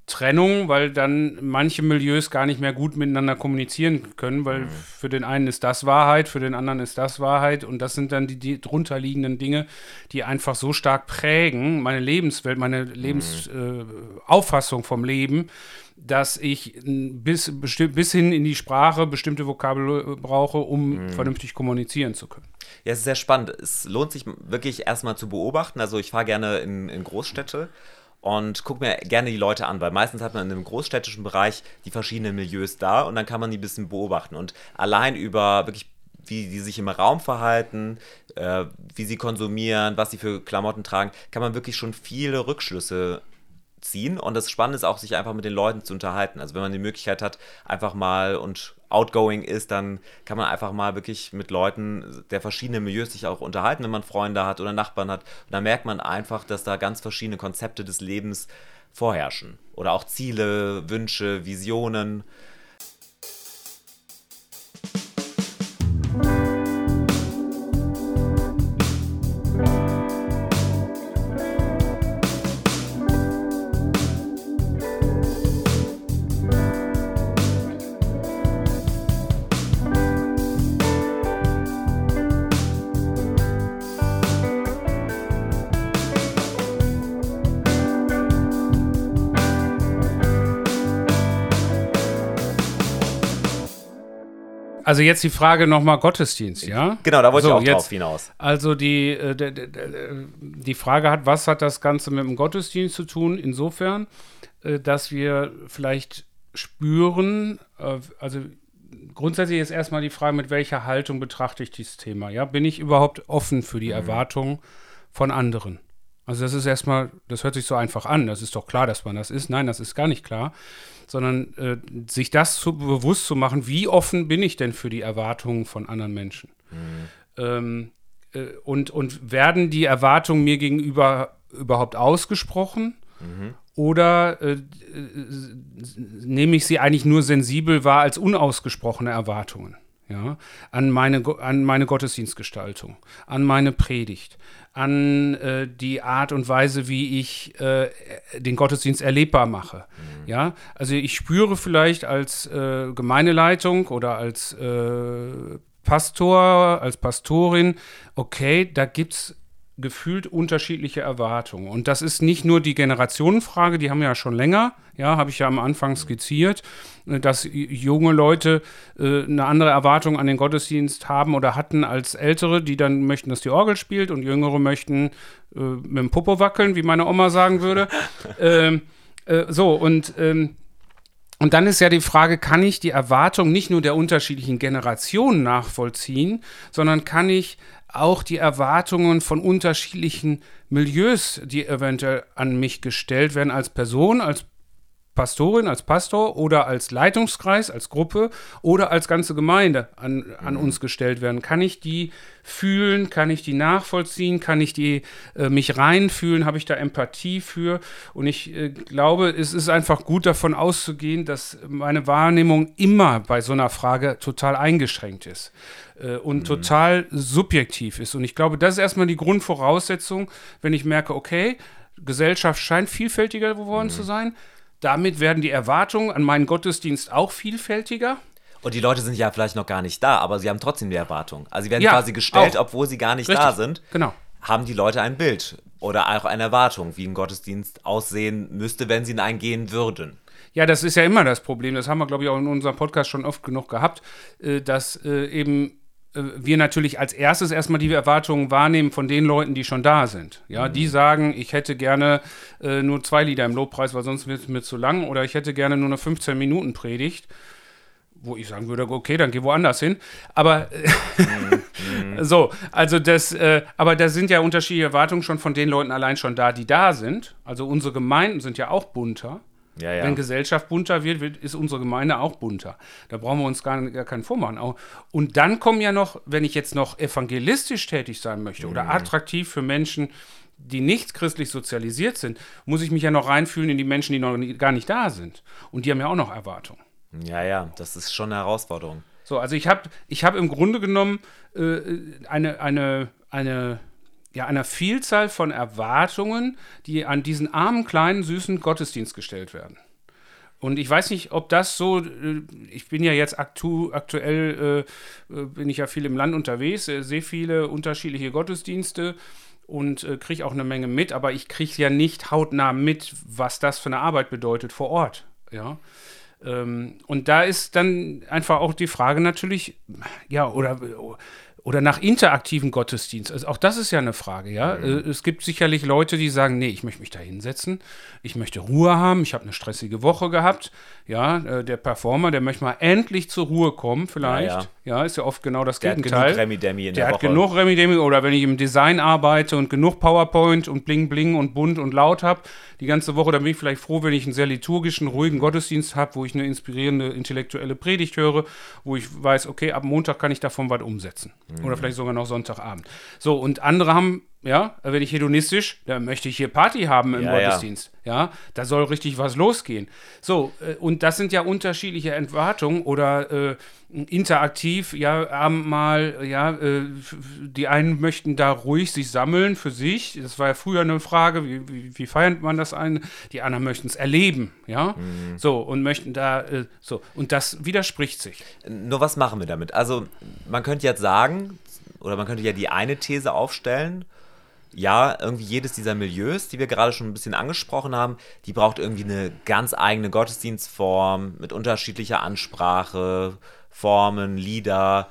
S2: Trennung, weil dann manche Milieus gar nicht mehr gut miteinander kommunizieren können, weil für den einen ist das Wahrheit, für den anderen ist das Wahrheit und das sind dann die, die drunterliegenden Dinge, die einfach so stark prägen, meine Lebenswelt, meine Lebensauffassung äh, Auffassung vom Leben, dass ich bis, bis hin in die Sprache bestimmte Vokabel äh, brauche, um vernünftig kommunizieren zu können.
S3: Ja, es ist sehr spannend. Es lohnt sich wirklich erstmal zu beobachten. Also ich fahre gerne in, in Großstädte und gucke mir gerne die Leute an, weil meistens hat man in einem großstädtischen Bereich die verschiedenen Milieus da und dann kann man die ein bisschen beobachten. Und allein über wirklich wie die sich im Raum verhalten, äh, wie sie konsumieren, was sie für Klamotten tragen, kann man wirklich schon viele Rückschlüsse ziehen. Und das Spannende ist auch, sich einfach mit den Leuten zu unterhalten. Also wenn man die Möglichkeit hat, einfach mal und outgoing ist, dann kann man einfach mal wirklich mit Leuten der verschiedenen Milieus sich auch unterhalten, wenn man Freunde hat oder Nachbarn hat. Und dann merkt man einfach, dass da ganz verschiedene Konzepte des Lebens vorherrschen. Oder auch Ziele, Wünsche, Visionen.
S2: Also jetzt die Frage nochmal Gottesdienst, ja?
S3: Genau, da wollte
S2: So,
S3: ich auch
S2: jetzt-
S3: drauf hinaus.
S2: Also die, äh, d- d- d- die Frage hat, was hat das Ganze mit dem Gottesdienst zu tun? Insofern, äh, dass wir vielleicht spüren, äh, also grundsätzlich ist erstmal die Frage, mit welcher Haltung betrachte ich dieses Thema? Ja, bin ich überhaupt offen für die Erwartungen von anderen? Also das ist erstmal, das hört sich so einfach an. Das ist doch klar, dass man das ist. Nein, das ist gar nicht klar. Sondern äh, sich das zu, bewusst zu machen, wie offen bin ich denn für die Erwartungen von anderen Menschen? Ähm, äh, und, und werden die Erwartungen mir gegenüber überhaupt ausgesprochen? Oder äh, äh, nehme ich sie eigentlich nur sensibel wahr als unausgesprochene Erwartungen? Ja, an meine, an meine Gottesdienstgestaltung, an meine Predigt, an äh, die Art und Weise, wie ich äh, den Gottesdienst erlebbar mache. Ja, also ich spüre vielleicht als äh, Gemeindeleitung oder als äh, Pastor, als Pastorin, okay, da gibt es gefühlt unterschiedliche Erwartungen. Und das ist nicht nur die Generationenfrage, die haben wir ja schon länger, ja, habe ich ja am Anfang skizziert, äh, dass junge Leute äh, eine andere Erwartung an den Gottesdienst haben oder hatten als ältere, die dann möchten, dass die Orgel spielt und jüngere möchten äh, mit dem Popo wackeln, wie meine Oma sagen würde. ähm, äh, so, und ähm, und dann ist ja die Frage, kann ich die Erwartung nicht nur der unterschiedlichen Generationen nachvollziehen, sondern kann ich auch die Erwartungen von unterschiedlichen Milieus, die eventuell an mich gestellt werden, als Person, als Pastorin, als Pastor oder als Leitungskreis, als Gruppe oder als ganze Gemeinde an, an mhm. uns gestellt werden. Kann ich die fühlen? Kann ich die nachvollziehen? Kann ich die äh, mich reinfühlen? Habe ich da Empathie für? Und ich äh, glaube, es ist einfach gut davon auszugehen, dass meine Wahrnehmung immer bei so einer Frage total eingeschränkt ist äh, und mhm. total subjektiv ist. Und ich glaube, das ist erstmal die Grundvoraussetzung, wenn ich merke, okay, Gesellschaft scheint vielfältiger geworden mhm. zu sein damit werden die Erwartungen an meinen Gottesdienst auch vielfältiger.
S3: Und die Leute sind ja vielleicht noch gar nicht da, aber sie haben trotzdem die Erwartung. Also sie werden ja, quasi gestellt, auch. obwohl sie gar nicht Richtig. da sind.
S2: Genau.
S3: Haben die Leute ein Bild oder auch eine Erwartung, wie ein Gottesdienst aussehen müsste, wenn sie in einen gehen würden.
S2: Ja, das ist ja immer das Problem. Das haben wir, glaube ich, auch in unserem Podcast schon oft genug gehabt, äh, dass äh, eben wir natürlich als erstes erstmal die Erwartungen wahrnehmen von den Leuten, die schon da sind. Ja, mhm. die sagen, ich hätte gerne äh, nur zwei Lieder im Lobpreis, weil sonst wird es mir zu lang, oder ich hätte gerne nur eine 15 Minuten Predigt, wo ich sagen würde, okay, dann geh woanders hin. Aber mhm. so, also das, äh, aber da sind ja unterschiedliche Erwartungen schon von den Leuten allein schon da, die da sind. Also unsere Gemeinden sind ja auch bunter. Ja, ja. Wenn Gesellschaft bunter wird, wird, ist unsere Gemeinde auch bunter. Da brauchen wir uns gar, gar keinen vormachen. Und dann kommen ja noch, wenn ich jetzt noch evangelistisch tätig sein möchte mhm. oder attraktiv für Menschen, die nicht christlich sozialisiert sind, muss ich mich ja noch reinfühlen in die Menschen, die noch gar nicht da sind. Und die haben ja auch noch Erwartungen.
S3: Ja, ja, das ist schon eine Herausforderung.
S2: So, also ich habe ich hab im Grunde genommen äh, eine, eine, eine ja, einer Vielzahl von Erwartungen, die an diesen armen, kleinen, süßen Gottesdienst gestellt werden. Und ich weiß nicht, ob das so, äh, ich bin ja jetzt aktu, aktuell, äh, äh, bin ich ja viel im Land unterwegs, äh, sehe viele unterschiedliche Gottesdienste und äh, kriege auch eine Menge mit, aber ich kriege ja nicht hautnah mit, was das für eine Arbeit bedeutet vor Ort. Ja. Ähm, und da ist dann einfach auch die Frage natürlich, ja, oder oder nach interaktiven Gottesdienst. Also auch das ist ja eine Frage, ja. Mhm. Äh, es gibt sicherlich Leute, die sagen, nee, ich möchte mich da hinsetzen, ich möchte Ruhe haben, ich habe eine stressige Woche gehabt. Ja, äh, der Performer, der möchte mal endlich zur Ruhe kommen, vielleicht. Ja, ja. ja ist ja oft genau das der Gegenteil. Hat genug
S3: Remi Demi in
S2: der,
S3: der
S2: hat genug Remi Demi oder wenn ich im Design arbeite und genug PowerPoint und Bling Bling und bunt und laut habe, die ganze Woche, dann bin ich vielleicht froh, wenn ich einen sehr liturgischen, ruhigen Gottesdienst habe, wo ich eine inspirierende intellektuelle Predigt höre, wo ich weiß, okay, ab Montag kann ich davon was umsetzen. Mhm. Oder vielleicht sogar noch Sonntagabend. So, und andere haben ja, wenn ich hedonistisch, dann möchte ich hier Party haben im ja, Gottesdienst. Ja. ja. da soll richtig was losgehen. So, äh, und das sind ja unterschiedliche Erwartungen oder äh, interaktiv, ja, mal, ja, äh, die einen möchten da ruhig sich sammeln für sich. Das war ja früher eine Frage, wie, wie, wie feiert man das ein? Die anderen möchten es erleben, ja. Mhm. So, und möchten da, äh, so, und das widerspricht sich.
S3: Nur was machen wir damit? Also, man könnte jetzt sagen, oder man könnte ja die eine These aufstellen, ja, irgendwie jedes dieser Milieus, die wir gerade schon ein bisschen angesprochen haben, die braucht irgendwie eine ganz eigene Gottesdienstform mit unterschiedlicher Ansprache, Formen, Lieder.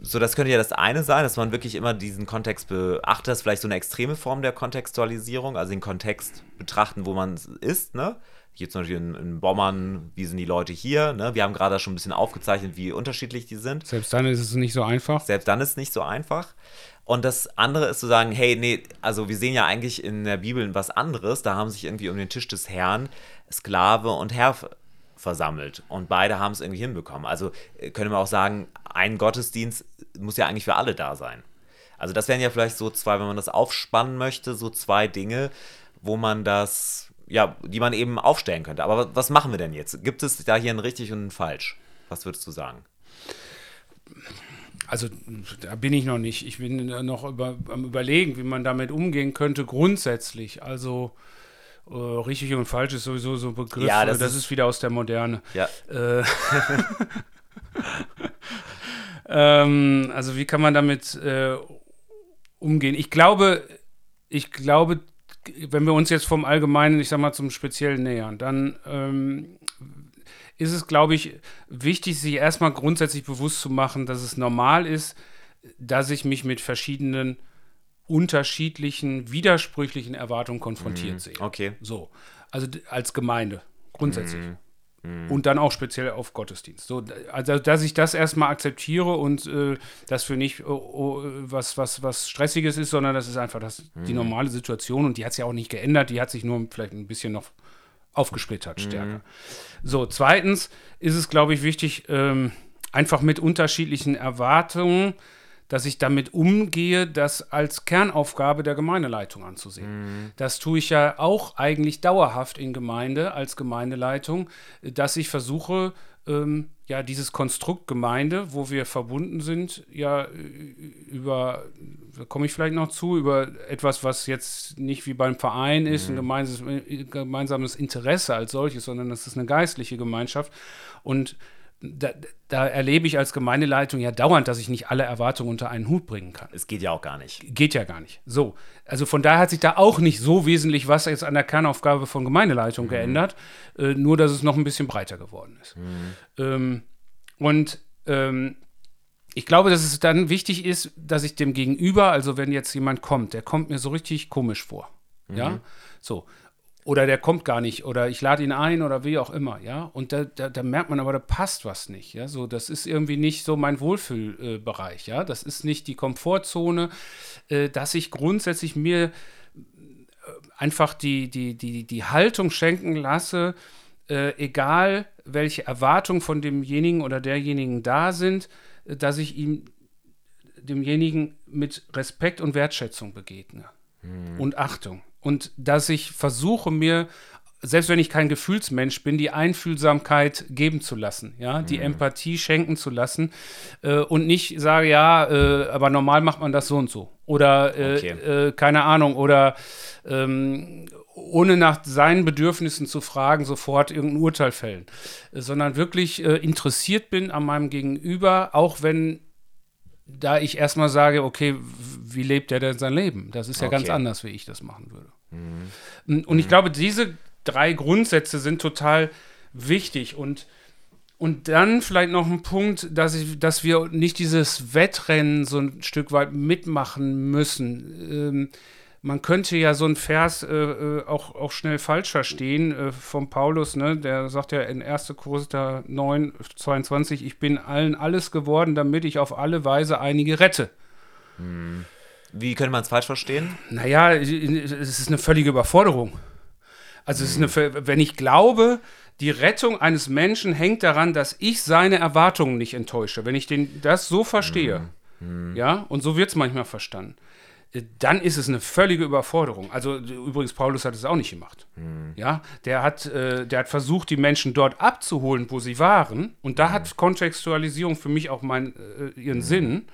S3: So, das könnte ja das eine sein, dass man wirklich immer diesen Kontext beachtet. Das ist vielleicht so eine extreme Form der Kontextualisierung, also den Kontext betrachten, wo man ist, ne? Hier zum Beispiel in, in Bommern, wie sind die Leute hier? Ne? Wir haben gerade schon ein bisschen aufgezeichnet, wie unterschiedlich die sind.
S2: Selbst dann ist es nicht so einfach.
S3: Selbst dann ist es nicht so einfach. Und das andere ist zu sagen, hey, nee, also wir sehen ja eigentlich in der Bibel was anderes. Da haben sich irgendwie um den Tisch des Herrn Sklave und Herr versammelt. Und beide haben es irgendwie hinbekommen. Also äh, können wir auch sagen, ein Gottesdienst muss ja eigentlich für alle da sein. Also das wären ja vielleicht so zwei, wenn man das aufspannen möchte, so zwei Dinge, wo man das, ja, die man eben aufstellen könnte. Aber was machen wir denn jetzt? Gibt es da hier ein richtig und ein falsch? Was würdest du sagen?
S2: Also da bin ich noch nicht. Ich bin noch über, am Überlegen, wie man damit umgehen könnte, grundsätzlich. Also äh, richtig und falsch ist sowieso so ein Begriff. Ja, das, das ist, ist, wieder aus der Moderne.
S3: Ja. Äh,
S2: ähm, also wie kann man damit äh, umgehen? Ich glaube, ich glaube, wenn wir uns jetzt vom Allgemeinen, ich sag mal, zum Speziellen nähern, dann ähm, ist es, glaube ich, wichtig, sich erstmal grundsätzlich bewusst zu machen, dass es normal ist, dass ich mich mit verschiedenen unterschiedlichen, widersprüchlichen Erwartungen konfrontiert mm, sehe.
S3: Okay.
S2: So. Also als Gemeinde, grundsätzlich. Mm. Und dann auch speziell auf Gottesdienst. So, also, dass ich das erstmal akzeptiere und äh, das für nicht oh, oh, was, was, was Stressiges ist, sondern das ist einfach das, die normale Situation und die hat sich auch nicht geändert, die hat sich nur vielleicht ein bisschen noch aufgesplittert stärker. So, zweitens ist es, glaube ich, wichtig, ähm, einfach mit unterschiedlichen Erwartungen, dass ich damit umgehe, das als Kernaufgabe der Gemeindeleitung anzusehen. Das tue ich ja auch eigentlich dauerhaft in Gemeinde als Gemeindeleitung, dass ich versuche, ähm, ja, dieses Konstrukt Gemeinde, wo wir verbunden sind, ja, über, da komme ich vielleicht noch zu, über etwas, was jetzt nicht wie beim Verein ist, ein gemeinsames, gemeinsames Interesse als solches, sondern das ist eine geistliche Gemeinschaft. Und da, da erlebe ich als Gemeindeleitung ja dauernd, dass ich nicht alle Erwartungen unter einen Hut bringen kann.
S3: Es geht ja auch gar nicht.
S2: Geht ja gar nicht. So, also von daher hat sich da auch nicht so wesentlich was jetzt an der Kernaufgabe von Gemeindeleitung geändert, äh, nur dass es noch ein bisschen breiter geworden ist. Ähm, und ähm, ich glaube, dass es dann wichtig ist, dass ich dem Gegenüber, also wenn jetzt jemand kommt, der kommt mir so richtig komisch vor. Ja, so. Oder der kommt gar nicht, oder ich lade ihn ein oder wie auch immer, ja. Und da, da, da merkt man aber, da passt was nicht, ja. So, das ist irgendwie nicht so mein Wohlfühlbereich, ja. Das ist nicht die Komfortzone, äh, dass ich grundsätzlich mir äh, einfach die, die, die, die Haltung schenken lasse, äh, egal welche Erwartungen von demjenigen oder derjenigen da sind, äh, dass ich ihm demjenigen mit Respekt und Wertschätzung begegne und Achtung. Und dass ich versuche, mir, selbst wenn ich kein Gefühlsmensch bin, die Einfühlsamkeit geben zu lassen, ja, die Empathie schenken zu lassen äh, und nicht sage, ja, äh, aber normal macht man das so und so. Oder äh,
S3: Okay.
S2: äh, keine Ahnung, oder ähm, ohne nach seinen Bedürfnissen zu fragen, sofort irgendein Urteil fällen, sondern wirklich äh, interessiert bin an meinem Gegenüber, auch wenn da ich erstmal sage, okay, wie lebt der denn sein Leben? Das ist ja ganz
S3: Okay.
S2: anders, wie ich das machen würde. Und ich glaube, diese drei Grundsätze sind total wichtig und und dann vielleicht noch ein Punkt, dass, ich, dass wir nicht dieses Wettrennen so ein Stück weit mitmachen müssen. Ähm, man könnte ja so einen Vers äh, äh, auch, auch schnell falsch verstehen äh, vom Paulus, ne? der sagt ja in 1. Korinther 9, 22, ich bin allen alles geworden, damit ich auf alle Weise einige rette.
S3: Wie könnte man es falsch verstehen?
S2: Naja, es ist eine völlige Überforderung. Also es ist eine, wenn ich glaube, die Rettung eines Menschen hängt daran, dass ich seine Erwartungen nicht enttäusche. Wenn ich den, das so verstehe, ja, und so wird es manchmal verstanden, dann ist es eine völlige Überforderung. Also übrigens, Paulus hat es auch nicht gemacht. Ja, der hat, äh, der hat versucht, die Menschen dort abzuholen, wo sie waren. Und da hat Kontextualisierung für mich auch mein, äh, ihren Sinn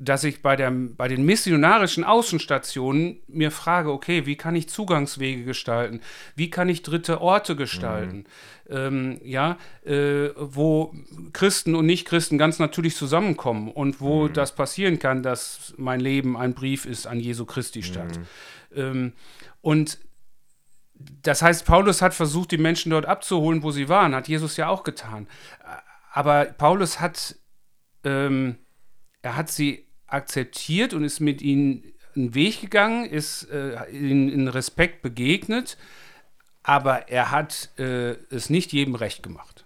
S2: dass ich bei, der, bei den missionarischen Außenstationen mir frage, okay, wie kann ich Zugangswege gestalten? Wie kann ich dritte Orte gestalten? Ähm, ja, äh, wo Christen und Nichtchristen ganz natürlich zusammenkommen und wo das passieren kann, dass mein Leben ein Brief ist an Jesu Christi statt. Ähm, und das heißt, Paulus hat versucht, die Menschen dort abzuholen, wo sie waren, hat Jesus ja auch getan. Aber Paulus hat, ähm, er hat sie akzeptiert und ist mit ihnen einen Weg gegangen, ist äh, in, in Respekt begegnet, aber er hat äh, es nicht jedem recht gemacht.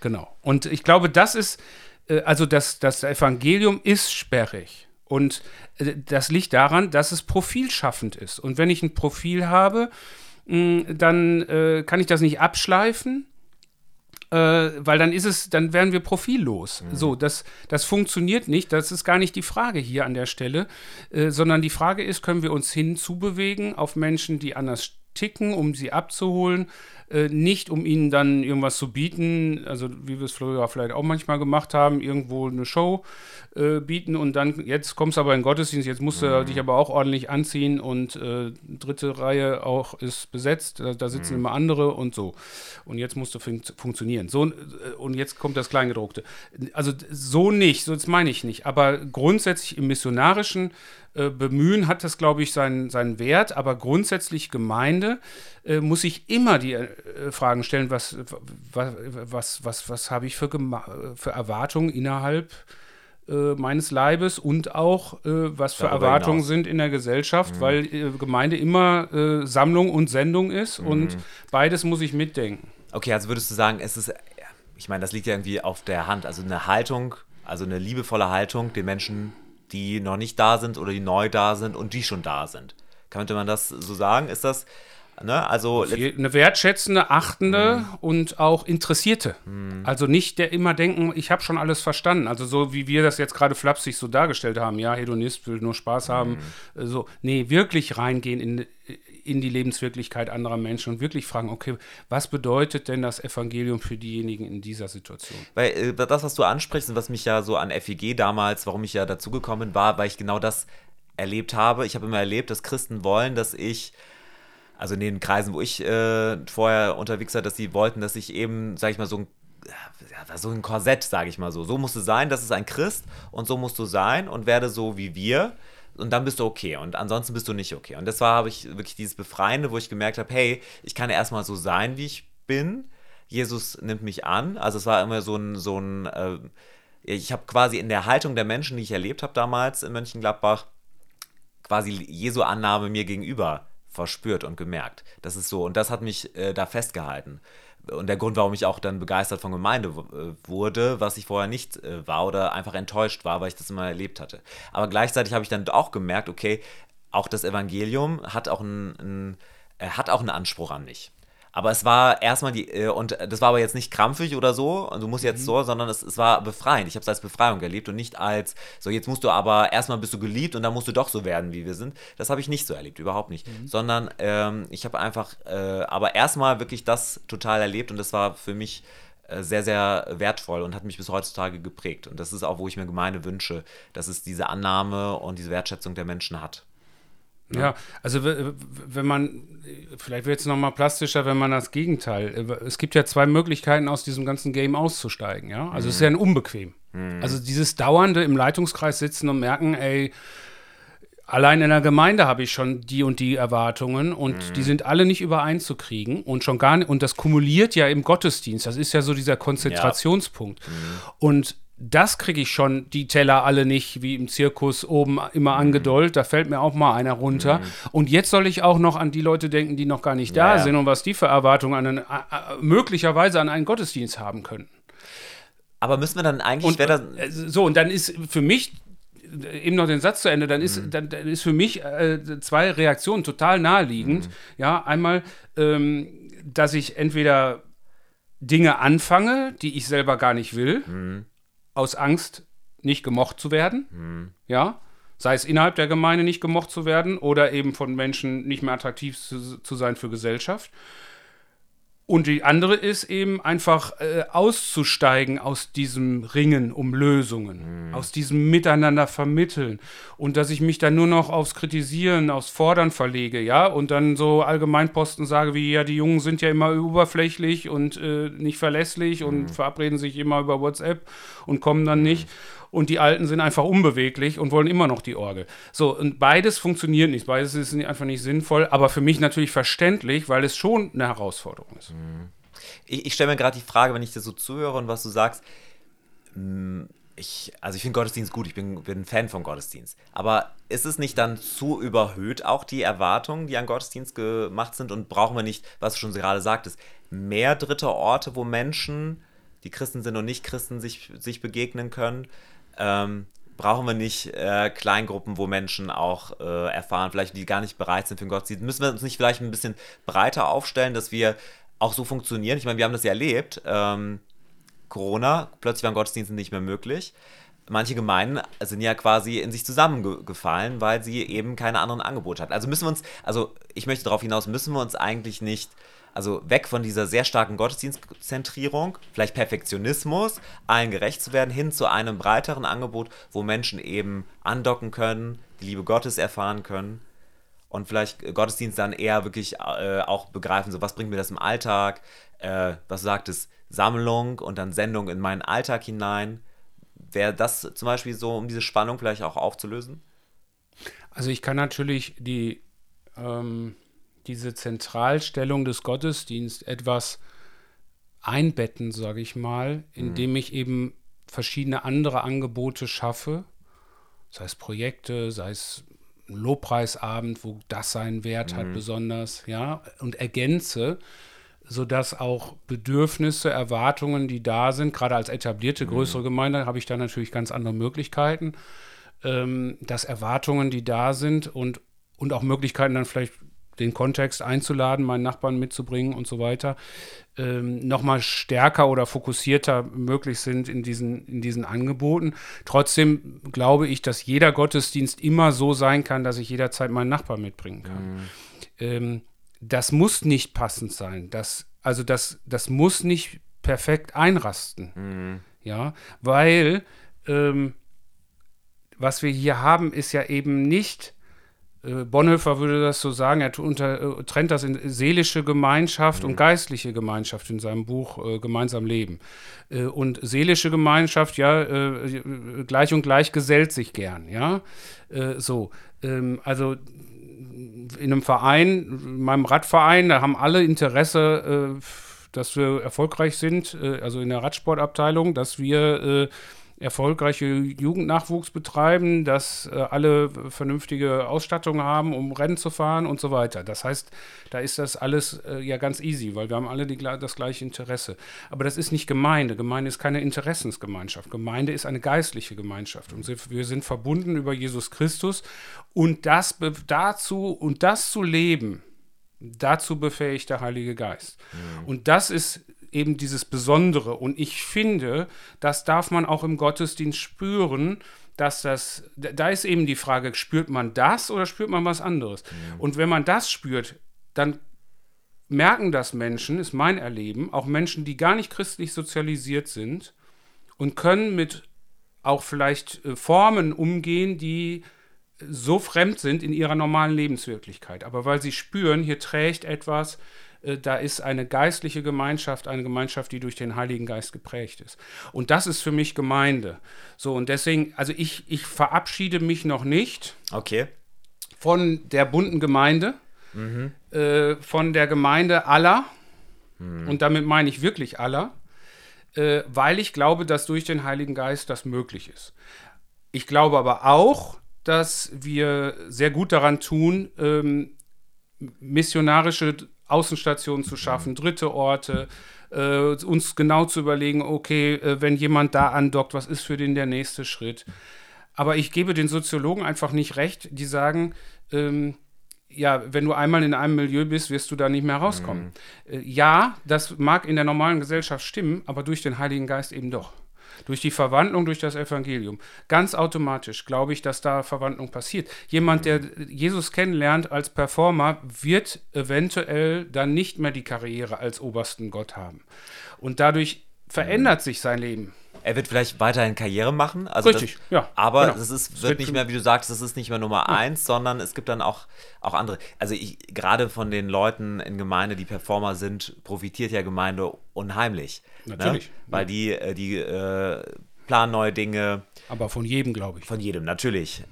S2: Genau. Und ich glaube, das ist, äh, also das, das Evangelium ist sperrig. Und äh, das liegt daran, dass es profilschaffend ist. Und wenn ich ein Profil habe, dann äh, kann ich das nicht abschleifen, äh, weil dann ist es, dann wären wir profillos. So, das, das funktioniert nicht. Das ist gar nicht die Frage hier an der Stelle, äh, sondern die Frage ist, können wir uns hinzubewegen auf Menschen, die anders ticken, um sie abzuholen, äh, nicht um ihnen dann irgendwas zu bieten, also wie wir es früher vielleicht auch manchmal gemacht haben, irgendwo eine Show äh, bieten und dann, jetzt kommst du aber in den Gottesdienst, jetzt musst du dich aber auch ordentlich anziehen und äh, dritte Reihe auch ist besetzt, da, da sitzen immer andere und so. Und jetzt musst du fun funktionieren. So, äh, und jetzt kommt das Kleingedruckte. Also so nicht, so das meine ich nicht. Aber grundsätzlich im missionarischen äh, Bemühen hat das, glaube ich, seinen, seinen Wert, aber grundsätzlich Gemeinde äh, muss ich immer die äh, Fragen stellen, was, was, was, was, was habe ich für, für Erwartungen innerhalb äh, meines Leibes und auch äh, was für
S3: Darüber
S2: Erwartungen
S3: hinaus.
S2: sind in der Gesellschaft, weil äh, Gemeinde immer Sammlung und Sendung ist und beides muss ich mitdenken.
S3: Okay, also würdest du sagen, es ist, ich meine, das liegt ja irgendwie auf der Hand, also eine Haltung, also eine liebevolle Haltung den Menschen, die noch nicht da sind oder die neu da sind und die schon da sind. Könnte man das so sagen? Ist das, ne, also.
S2: Eine wertschätzende, achtende mhm. und auch interessierte. Mhm. Also nicht der immer denken, ich habe schon alles verstanden. Also so wie wir das jetzt gerade flapsig so dargestellt haben, ja, Hedonist will nur Spaß haben. Mhm. So, nee, wirklich reingehen in, in die Lebenswirklichkeit anderer Menschen und wirklich fragen, okay, was bedeutet denn das Evangelium für diejenigen in dieser Situation?
S3: Weil äh, das, was du ansprichst und was mich ja so an FEG damals, warum ich ja dazugekommen war, weil ich genau das erlebt habe. Ich habe immer erlebt, dass Christen wollen, dass ich also in den Kreisen, wo ich äh, vorher unterwegs war, dass sie wollten, dass ich eben, sag ich mal, so ein, ja, so ein Korsett, sage ich mal so. So musst du sein, das ist ein Christ und so musst du sein und werde so wie wir und dann bist du okay und ansonsten bist du nicht okay. Und das war, ich wirklich dieses Befreiende, wo ich gemerkt habe, hey, ich kann erstmal so sein, wie ich bin. Jesus nimmt mich an. Also es war immer so ein, so ein, äh, ich habe quasi in der Haltung der Menschen, die ich erlebt habe damals in Mönchengladbach, quasi Jesu Annahme mir gegenüber verspürt und gemerkt. Das ist so, und das hat mich äh, da festgehalten und der Grund, warum ich auch dann begeistert von Gemeinde äh, wurde, was ich vorher nicht äh, war oder einfach enttäuscht war, weil ich das immer erlebt hatte. Aber gleichzeitig habe ich dann auch gemerkt, okay, auch das Evangelium hat auch einen, einen, hat auch einen Anspruch an mich. Aber es war erstmal die, äh, und das war aber jetzt nicht krampfig oder so, und du musst jetzt mhm. so, sondern es, es war befreiend. Ich habe es als Befreiung erlebt und nicht als, so jetzt musst du aber, erstmal bist du geliebt und dann musst du doch so werden, wie wir sind. Das habe ich nicht so erlebt, überhaupt nicht. Mhm. Sondern ähm, ich habe einfach, äh, aber erstmal wirklich das total erlebt und das war für mich äh, sehr, sehr wertvoll und hat mich bis heutzutage geprägt. Und das ist auch, wo ich mir Gemeinde wünsche, dass es diese Annahme und diese Wertschätzung der Menschen hat.
S2: Ja, ja also wenn man, vielleicht wird es nochmal plastischer, wenn man das Gegenteil, äh, es gibt ja zwei Möglichkeiten, aus diesem ganzen Game auszusteigen, ja. Also mhm. es ist ja ein unbequem. Mhm. Also dieses dauernde im Leitungskreis sitzen und merken, ey, allein in der Gemeinde habe ich schon die und die Erwartungen und mhm. die sind alle nicht übereinzukriegen und schon gar nicht, und das kumuliert ja im Gottesdienst, das ist ja so dieser Konzentrationspunkt. Ja. Mhm. Und das kriege ich schon, die Teller alle nicht wie im Zirkus oben immer mhm. angedollt. Da fällt mir auch mal einer runter. Mhm. Und jetzt soll ich auch noch an die Leute denken, die noch gar nicht da ja, sind und was die für Erwartungen an einen, äh, äh, möglicherweise an einen Gottesdienst haben könnten.
S3: Aber müssen wir dann eigentlich.
S2: Und, äh, so, und dann ist für mich eben noch den Satz zu Ende, dann ist, mhm. dann, dann, ist für mich äh, zwei Reaktionen total naheliegend. Mhm. Ja, einmal, ähm, dass ich entweder Dinge anfange, die ich selber gar nicht will. Mhm aus Angst, nicht gemocht zu werden. Mhm. Ja. Sei es innerhalb der Gemeinde nicht gemocht zu werden oder eben von Menschen nicht mehr attraktiv zu, zu sein für Gesellschaft. Und die andere ist eben einfach äh, auszusteigen aus diesem Ringen um Lösungen, mhm. aus diesem Miteinander vermitteln. Und dass ich mich dann nur noch aufs Kritisieren, aufs Fordern verlege, ja, und dann so Allgemeinposten sage wie, ja, die Jungen sind ja immer oberflächlich und äh, nicht verlässlich mhm. und verabreden sich immer über WhatsApp und kommen dann mhm. nicht und die Alten sind einfach unbeweglich und wollen immer noch die Orgel. So, und beides funktioniert nicht, beides ist einfach nicht sinnvoll, aber für mich natürlich verständlich, weil es schon eine Herausforderung ist. Mhm.
S3: Ich, ich stelle mir gerade die Frage, wenn ich dir so zuhöre und was du sagst, mm, ich, also ich finde Gottesdienst gut, ich bin, bin ein Fan von Gottesdienst. Aber ist es nicht dann zu überhöht, auch die Erwartungen, die an Gottesdienst gemacht sind? Und brauchen wir nicht, was du schon gerade sagtest, mehr dritte Orte, wo Menschen, die Christen sind und nicht Christen, sich, sich begegnen können? Ähm, brauchen wir nicht äh, Kleingruppen, wo Menschen auch äh, erfahren, vielleicht die gar nicht bereit sind für den Gottesdienst. Müssen wir uns nicht vielleicht ein bisschen breiter aufstellen, dass wir auch so funktionieren? Ich meine, wir haben das ja erlebt. Ähm, Corona, plötzlich waren Gottesdienste nicht mehr möglich. Manche Gemeinden sind ja quasi in sich zusammengefallen, weil sie eben keine anderen Angebote hatten. Also müssen wir uns, also ich möchte darauf hinaus, müssen wir uns eigentlich nicht also weg von dieser sehr starken Gottesdienstzentrierung, vielleicht Perfektionismus, allen gerecht zu werden, hin zu einem breiteren Angebot, wo Menschen eben andocken können, die Liebe Gottes erfahren können und vielleicht Gottesdienst dann eher wirklich äh, auch begreifen, so was bringt mir das im Alltag, äh, was sagt es, Sammlung und dann Sendung in meinen Alltag hinein. Wäre das zum Beispiel so, um diese Spannung vielleicht auch aufzulösen?
S2: Also ich kann natürlich die ähm, diese Zentralstellung des Gottesdienstes etwas einbetten, sage ich mal, indem mhm. ich eben verschiedene andere Angebote schaffe, sei es Projekte, sei es ein Lobpreisabend, wo das seinen Wert mhm. hat besonders, ja, und ergänze sodass auch Bedürfnisse, Erwartungen, die da sind, gerade als etablierte größere Gemeinde habe ich da natürlich ganz andere Möglichkeiten, ähm, dass Erwartungen, die da sind und, und auch Möglichkeiten dann vielleicht den Kontext einzuladen, meinen Nachbarn mitzubringen und so weiter, ähm, nochmal stärker oder fokussierter möglich sind in diesen, in diesen Angeboten. Trotzdem glaube ich, dass jeder Gottesdienst immer so sein kann, dass ich jederzeit meinen Nachbarn mitbringen kann. Mhm. Ähm, das muss nicht passend sein. Das, also das, das muss nicht perfekt einrasten. Mhm. Ja, weil ähm, was wir hier haben, ist ja eben nicht Bonhoeffer würde das so sagen, er unter, äh, trennt das in seelische Gemeinschaft mhm. und geistliche Gemeinschaft in seinem Buch äh, Gemeinsam Leben. Äh, und seelische Gemeinschaft, ja, äh, gleich und gleich gesellt sich gern, ja. Äh, so, ähm, also in einem Verein, in meinem Radverein, da haben alle Interesse, dass wir erfolgreich sind, also in der Radsportabteilung, dass wir erfolgreiche Jugendnachwuchs betreiben, dass äh, alle vernünftige Ausstattung haben, um Rennen zu fahren und so weiter. Das heißt, da ist das alles äh, ja ganz easy, weil wir haben alle die, das gleiche Interesse. Aber das ist nicht Gemeinde. Gemeinde ist keine Interessensgemeinschaft. Gemeinde ist eine geistliche Gemeinschaft. Und wir sind verbunden über Jesus Christus. Und das dazu und das zu leben, dazu befähigt der Heilige Geist. Mhm. Und das ist eben dieses Besondere. Und ich finde, das darf man auch im Gottesdienst spüren, dass das, da ist eben die Frage, spürt man das oder spürt man was anderes? Mhm. Und wenn man das spürt, dann merken das Menschen, ist mein Erleben, auch Menschen, die gar nicht christlich sozialisiert sind und können mit auch vielleicht äh, Formen umgehen, die so fremd sind in ihrer normalen Lebenswirklichkeit. Aber weil sie spüren, hier trägt etwas, äh, da ist eine geistliche Gemeinschaft, eine Gemeinschaft, die durch den Heiligen Geist geprägt ist. Und das ist für mich Gemeinde. So, und deswegen, also ich, ich verabschiede mich noch nicht
S3: okay.
S2: von der bunten Gemeinde, mhm. äh, von der Gemeinde aller, mhm. und damit meine ich wirklich aller, äh, weil ich glaube, dass durch den Heiligen Geist das möglich ist. Ich glaube aber auch, dass wir sehr gut daran tun, ähm, missionarische Außenstationen zu schaffen, dritte Orte, äh, uns genau zu überlegen, okay, äh, wenn jemand da andockt, was ist für den der nächste Schritt? Aber ich gebe den Soziologen einfach nicht recht, die sagen, ähm, ja, wenn du einmal in einem Milieu bist, wirst du da nicht mehr rauskommen. Mhm. Äh, ja, das mag in der normalen Gesellschaft stimmen, aber durch den Heiligen Geist eben doch durch die Verwandlung durch das Evangelium. Ganz automatisch glaube ich, dass da Verwandlung passiert. Jemand, der Jesus kennenlernt als Performer, wird eventuell dann nicht mehr die Karriere als obersten Gott haben. Und dadurch verändert sich sein Leben.
S3: Er wird vielleicht weiterhin Karriere machen. Also
S2: Richtig,
S3: das,
S2: ja.
S3: Aber genau. es ist, wird, nicht mehr, wie du sagst, es ist nicht mehr Nummer ja. eins, sondern es gibt dann auch, auch andere. Also ich, gerade von den Leuten in Gemeinde, die Performer sind, profitiert ja Gemeinde unheimlich.
S2: Ne? Natürlich. Ne?
S3: Weil die, äh, die äh, planen neue Dinge.
S2: Aber von jedem, glaube ich.
S3: Von jedem, natürlich.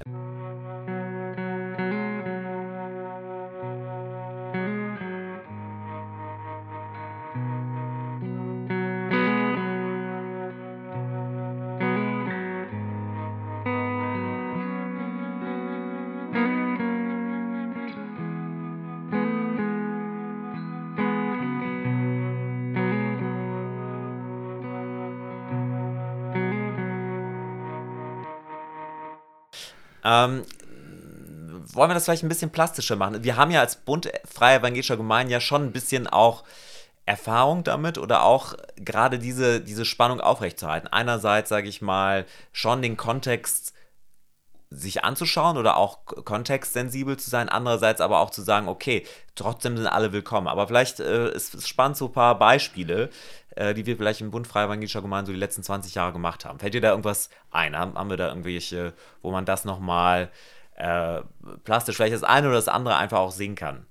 S3: Ähm, wollen wir das vielleicht ein bisschen plastischer machen? Wir haben ja als Bund Freie Evangelischer Gemeinde ja schon ein bisschen auch Erfahrung damit oder auch gerade diese, diese Spannung aufrechtzuerhalten. Einerseits, sage ich mal, schon den Kontext sich anzuschauen oder auch kontextsensibel zu sein, andererseits aber auch zu sagen, okay, trotzdem sind alle willkommen. Aber vielleicht äh, ist es spannend, so ein paar Beispiele, äh, die wir vielleicht im Bund Freier Evangelischer Gemeinde so die letzten 20 Jahre gemacht haben. Fällt dir da irgendwas ein? Haben, haben wir da irgendwelche, wo man das nochmal äh, plastisch, vielleicht das eine oder das andere einfach auch sehen kann?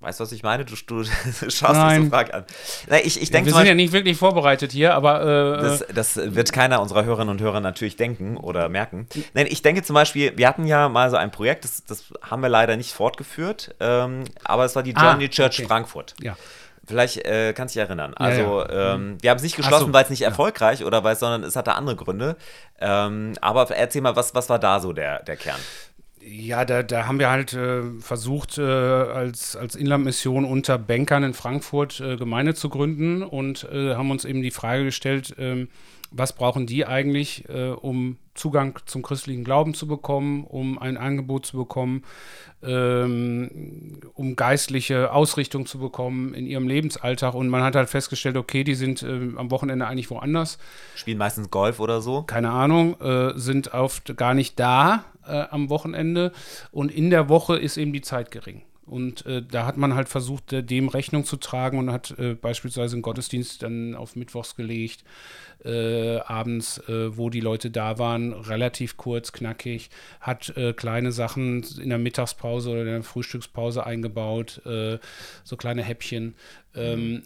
S3: Weißt du, was ich meine? Du, du schaust Nein. so frag an.
S2: Na, ich, ich denk, ja, wir sind ja nicht wirklich vorbereitet hier, aber.
S3: Äh, das, das, wird keiner unserer Hörerinnen und Hörer natürlich denken oder merken. Nein, ich denke zum Beispiel, wir hatten ja mal so ein Projekt, das, das haben wir leider nicht fortgeführt, ähm, aber es war die Journey ah, Church okay. Frankfurt.
S2: Ja.
S3: Vielleicht äh, kannst du dich erinnern. Also, ja, ja. Ähm, wir haben es nicht geschlossen, so. weil es nicht erfolgreich oder weil sondern es hatte andere Gründe. Ähm, aber erzähl mal, was, was war da so der, der Kern?
S2: Ja, da, da haben wir halt äh, versucht, äh, als, als Inlandmission unter Bankern in Frankfurt äh, Gemeinde zu gründen und äh, haben uns eben die Frage gestellt, ähm, was brauchen die eigentlich, äh, um Zugang zum christlichen Glauben zu bekommen, um ein Angebot zu bekommen, ähm, um geistliche Ausrichtung zu bekommen in ihrem Lebensalltag. Und man hat halt festgestellt, okay, die sind äh, am Wochenende eigentlich woanders.
S3: Spielen meistens Golf oder so?
S2: Keine Ahnung, äh, sind oft gar nicht da äh, am Wochenende. Und in der Woche ist eben die Zeit gering. Und äh, da hat man halt versucht, dem Rechnung zu tragen und hat äh, beispielsweise einen Gottesdienst dann auf Mittwochs gelegt, äh, abends, äh, wo die Leute da waren, relativ kurz, knackig, hat äh, kleine Sachen in der Mittagspause oder in der Frühstückspause eingebaut, so kleine Häppchen ähm,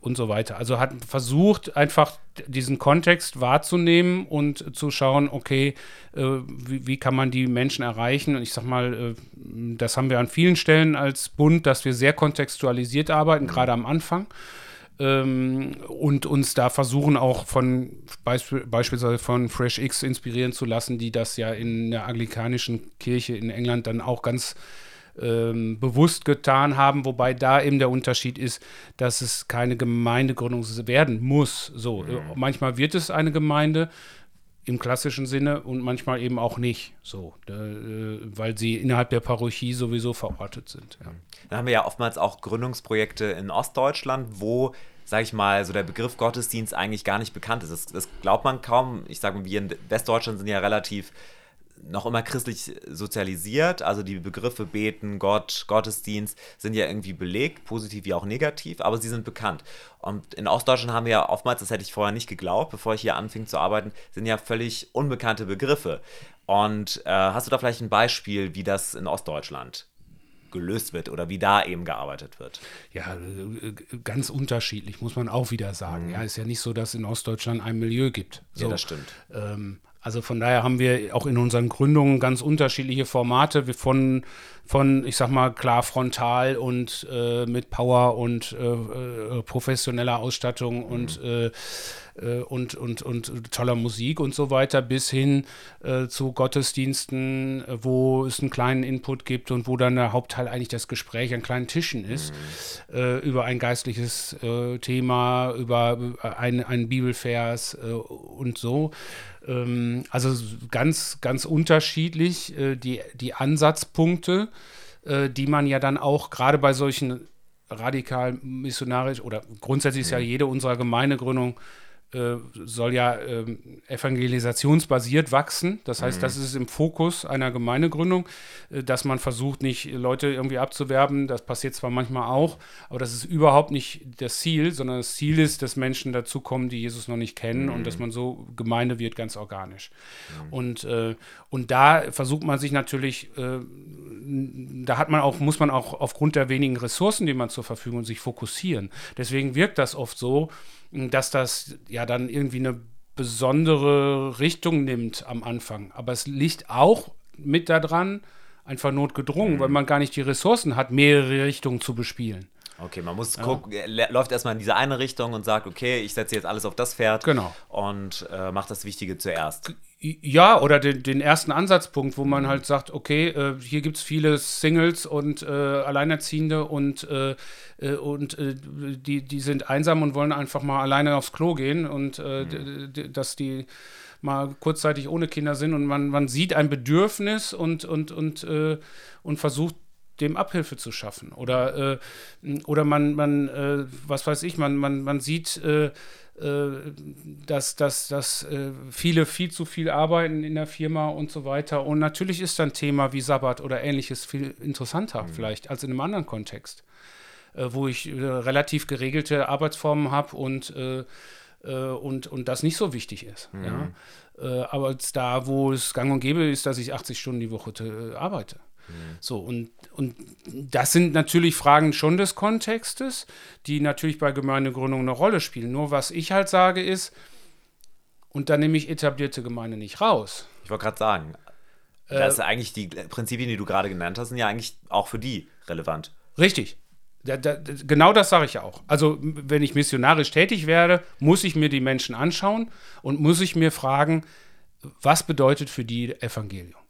S2: und so weiter. Also hat versucht, einfach diesen Kontext wahrzunehmen und zu schauen, okay, wie, wie, kann man die Menschen erreichen? Und ich sag mal, das haben wir an vielen Stellen als Bund, dass wir sehr kontextualisiert arbeiten, gerade am Anfang. Ähm, und uns da versuchen auch von beisp beispielsweise von Fresh X inspirieren zu lassen, die das ja in der anglikanischen Kirche in England dann auch ganz ähm, bewusst getan haben, wobei da eben der Unterschied ist, dass es keine Gemeindegründung werden muss. So, mhm. manchmal wird es eine Gemeinde im klassischen Sinne und manchmal eben auch nicht. So, äh, weil sie innerhalb der Parochie sowieso verortet sind. Ja.
S3: Dann haben wir ja oftmals auch Gründungsprojekte in Ostdeutschland, wo sage ich mal, so der Begriff Gottesdienst eigentlich gar nicht bekannt ist. Das, das glaubt man kaum. Ich sage, wir in Westdeutschland sind ja relativ noch immer christlich sozialisiert. Also die Begriffe Beten, Gott, Gottesdienst sind ja irgendwie belegt, positiv wie auch negativ, aber sie sind bekannt. Und in Ostdeutschland haben wir ja oftmals, das hätte ich vorher nicht geglaubt, bevor ich hier anfing zu arbeiten, sind ja völlig unbekannte Begriffe. Und äh, hast du da vielleicht ein Beispiel, wie das in Ostdeutschland gelöst wird oder wie da eben gearbeitet wird?
S2: Ja, äh, ganz unterschiedlich, muss man auch wieder sagen. Mhm. Ja, ist ja nicht so, dass es in Ostdeutschland ein Milieu gibt. So,
S3: ja, das stimmt.
S2: Ähm, also von daher haben wir auch in unseren Gründungen ganz unterschiedliche Formate. Von, von ich sag mal, klar frontal und äh, mit Power und äh, äh, professioneller Ausstattung mhm. und, äh, äh, und, und, und toller Musik und so weiter bis hin äh, zu Gottesdiensten, wo es einen kleinen Input gibt und wo dann der Hauptteil eigentlich das Gespräch an kleinen Tischen ist, mhm. über ein geistliches Thema, über ein, einen Bibelvers und so. Ähm, also ganz, ganz unterschiedlich die, die Ansatzpunkte, äh, die man ja dann auch gerade bei solchen radikal missionarisch oder grundsätzlich ist ja mhm. jede unserer Gemeindegründung äh, soll ja ähm, evangelisationsbasiert wachsen. Das heißt, mhm. das ist im Fokus einer Gemeindegründung, äh, dass man versucht, nicht Leute irgendwie abzuwerben. Das passiert zwar manchmal auch, aber das ist überhaupt nicht das Ziel, sondern das Ziel ist, dass Menschen dazukommen, die Jesus noch nicht kennen mhm. und dass man so Gemeinde wird, ganz organisch. Mhm. Und, äh, und da versucht man sich natürlich, äh, da hat man auch, muss man auch aufgrund der wenigen Ressourcen, die man zur Verfügung hat, sich fokussieren. Deswegen wirkt das oft so, dass das ja dann irgendwie eine besondere Richtung nimmt am Anfang. Aber es liegt auch mit daran, einfach notgedrungen, mhm. weil man gar nicht die Ressourcen hat, mehrere Richtungen zu bespielen.
S3: Okay, man muss ja. gucken, läuft erstmal in diese eine Richtung und sagt, okay, ich setze jetzt alles auf das Pferd
S2: genau.
S3: und äh, mache das Wichtige zuerst.
S2: Ja, oder den, den, ersten Ansatzpunkt, wo man halt sagt, okay, äh, hier gibt es viele Singles und äh, Alleinerziehende und, äh, äh und äh, die, die sind einsam und wollen einfach mal alleine aufs Klo gehen und äh, mhm. dass die mal kurzzeitig ohne Kinder sind und man, man sieht ein Bedürfnis und, und, und, und versucht dem Abhilfe zu schaffen. Oder, äh, oder man, man äh, was weiß ich, man, man, man sieht, äh, äh dass, dass, dass äh, viele viel zu viel arbeiten in der Firma und so weiter. Und natürlich ist dann Thema wie Sabbat oder ähnliches viel interessanter mhm. vielleicht als in einem anderen Kontext, äh, wo ich relativ geregelte Arbeitsformen habe und und, und das nicht so wichtig ist. Mhm. Ja? aber da, wo es gang und gäbe ist, dass ich 80 Stunden die Woche arbeite. So, und, und das sind natürlich Fragen schon des Kontextes, die natürlich bei Gemeindegründung eine Rolle spielen. Nur was ich halt sage ist, und da nehme ich etablierte Gemeinde nicht raus.
S3: Ich wollte gerade sagen, äh, das ist eigentlich die Prinzipien, die du gerade genannt hast, sind ja eigentlich auch für die relevant.
S2: Richtig. Da, da, genau das sage ich ja auch. Also, wenn ich missionarisch tätig werde, muss ich mir die Menschen anschauen und muss ich mir fragen, was bedeutet für die Evangelium?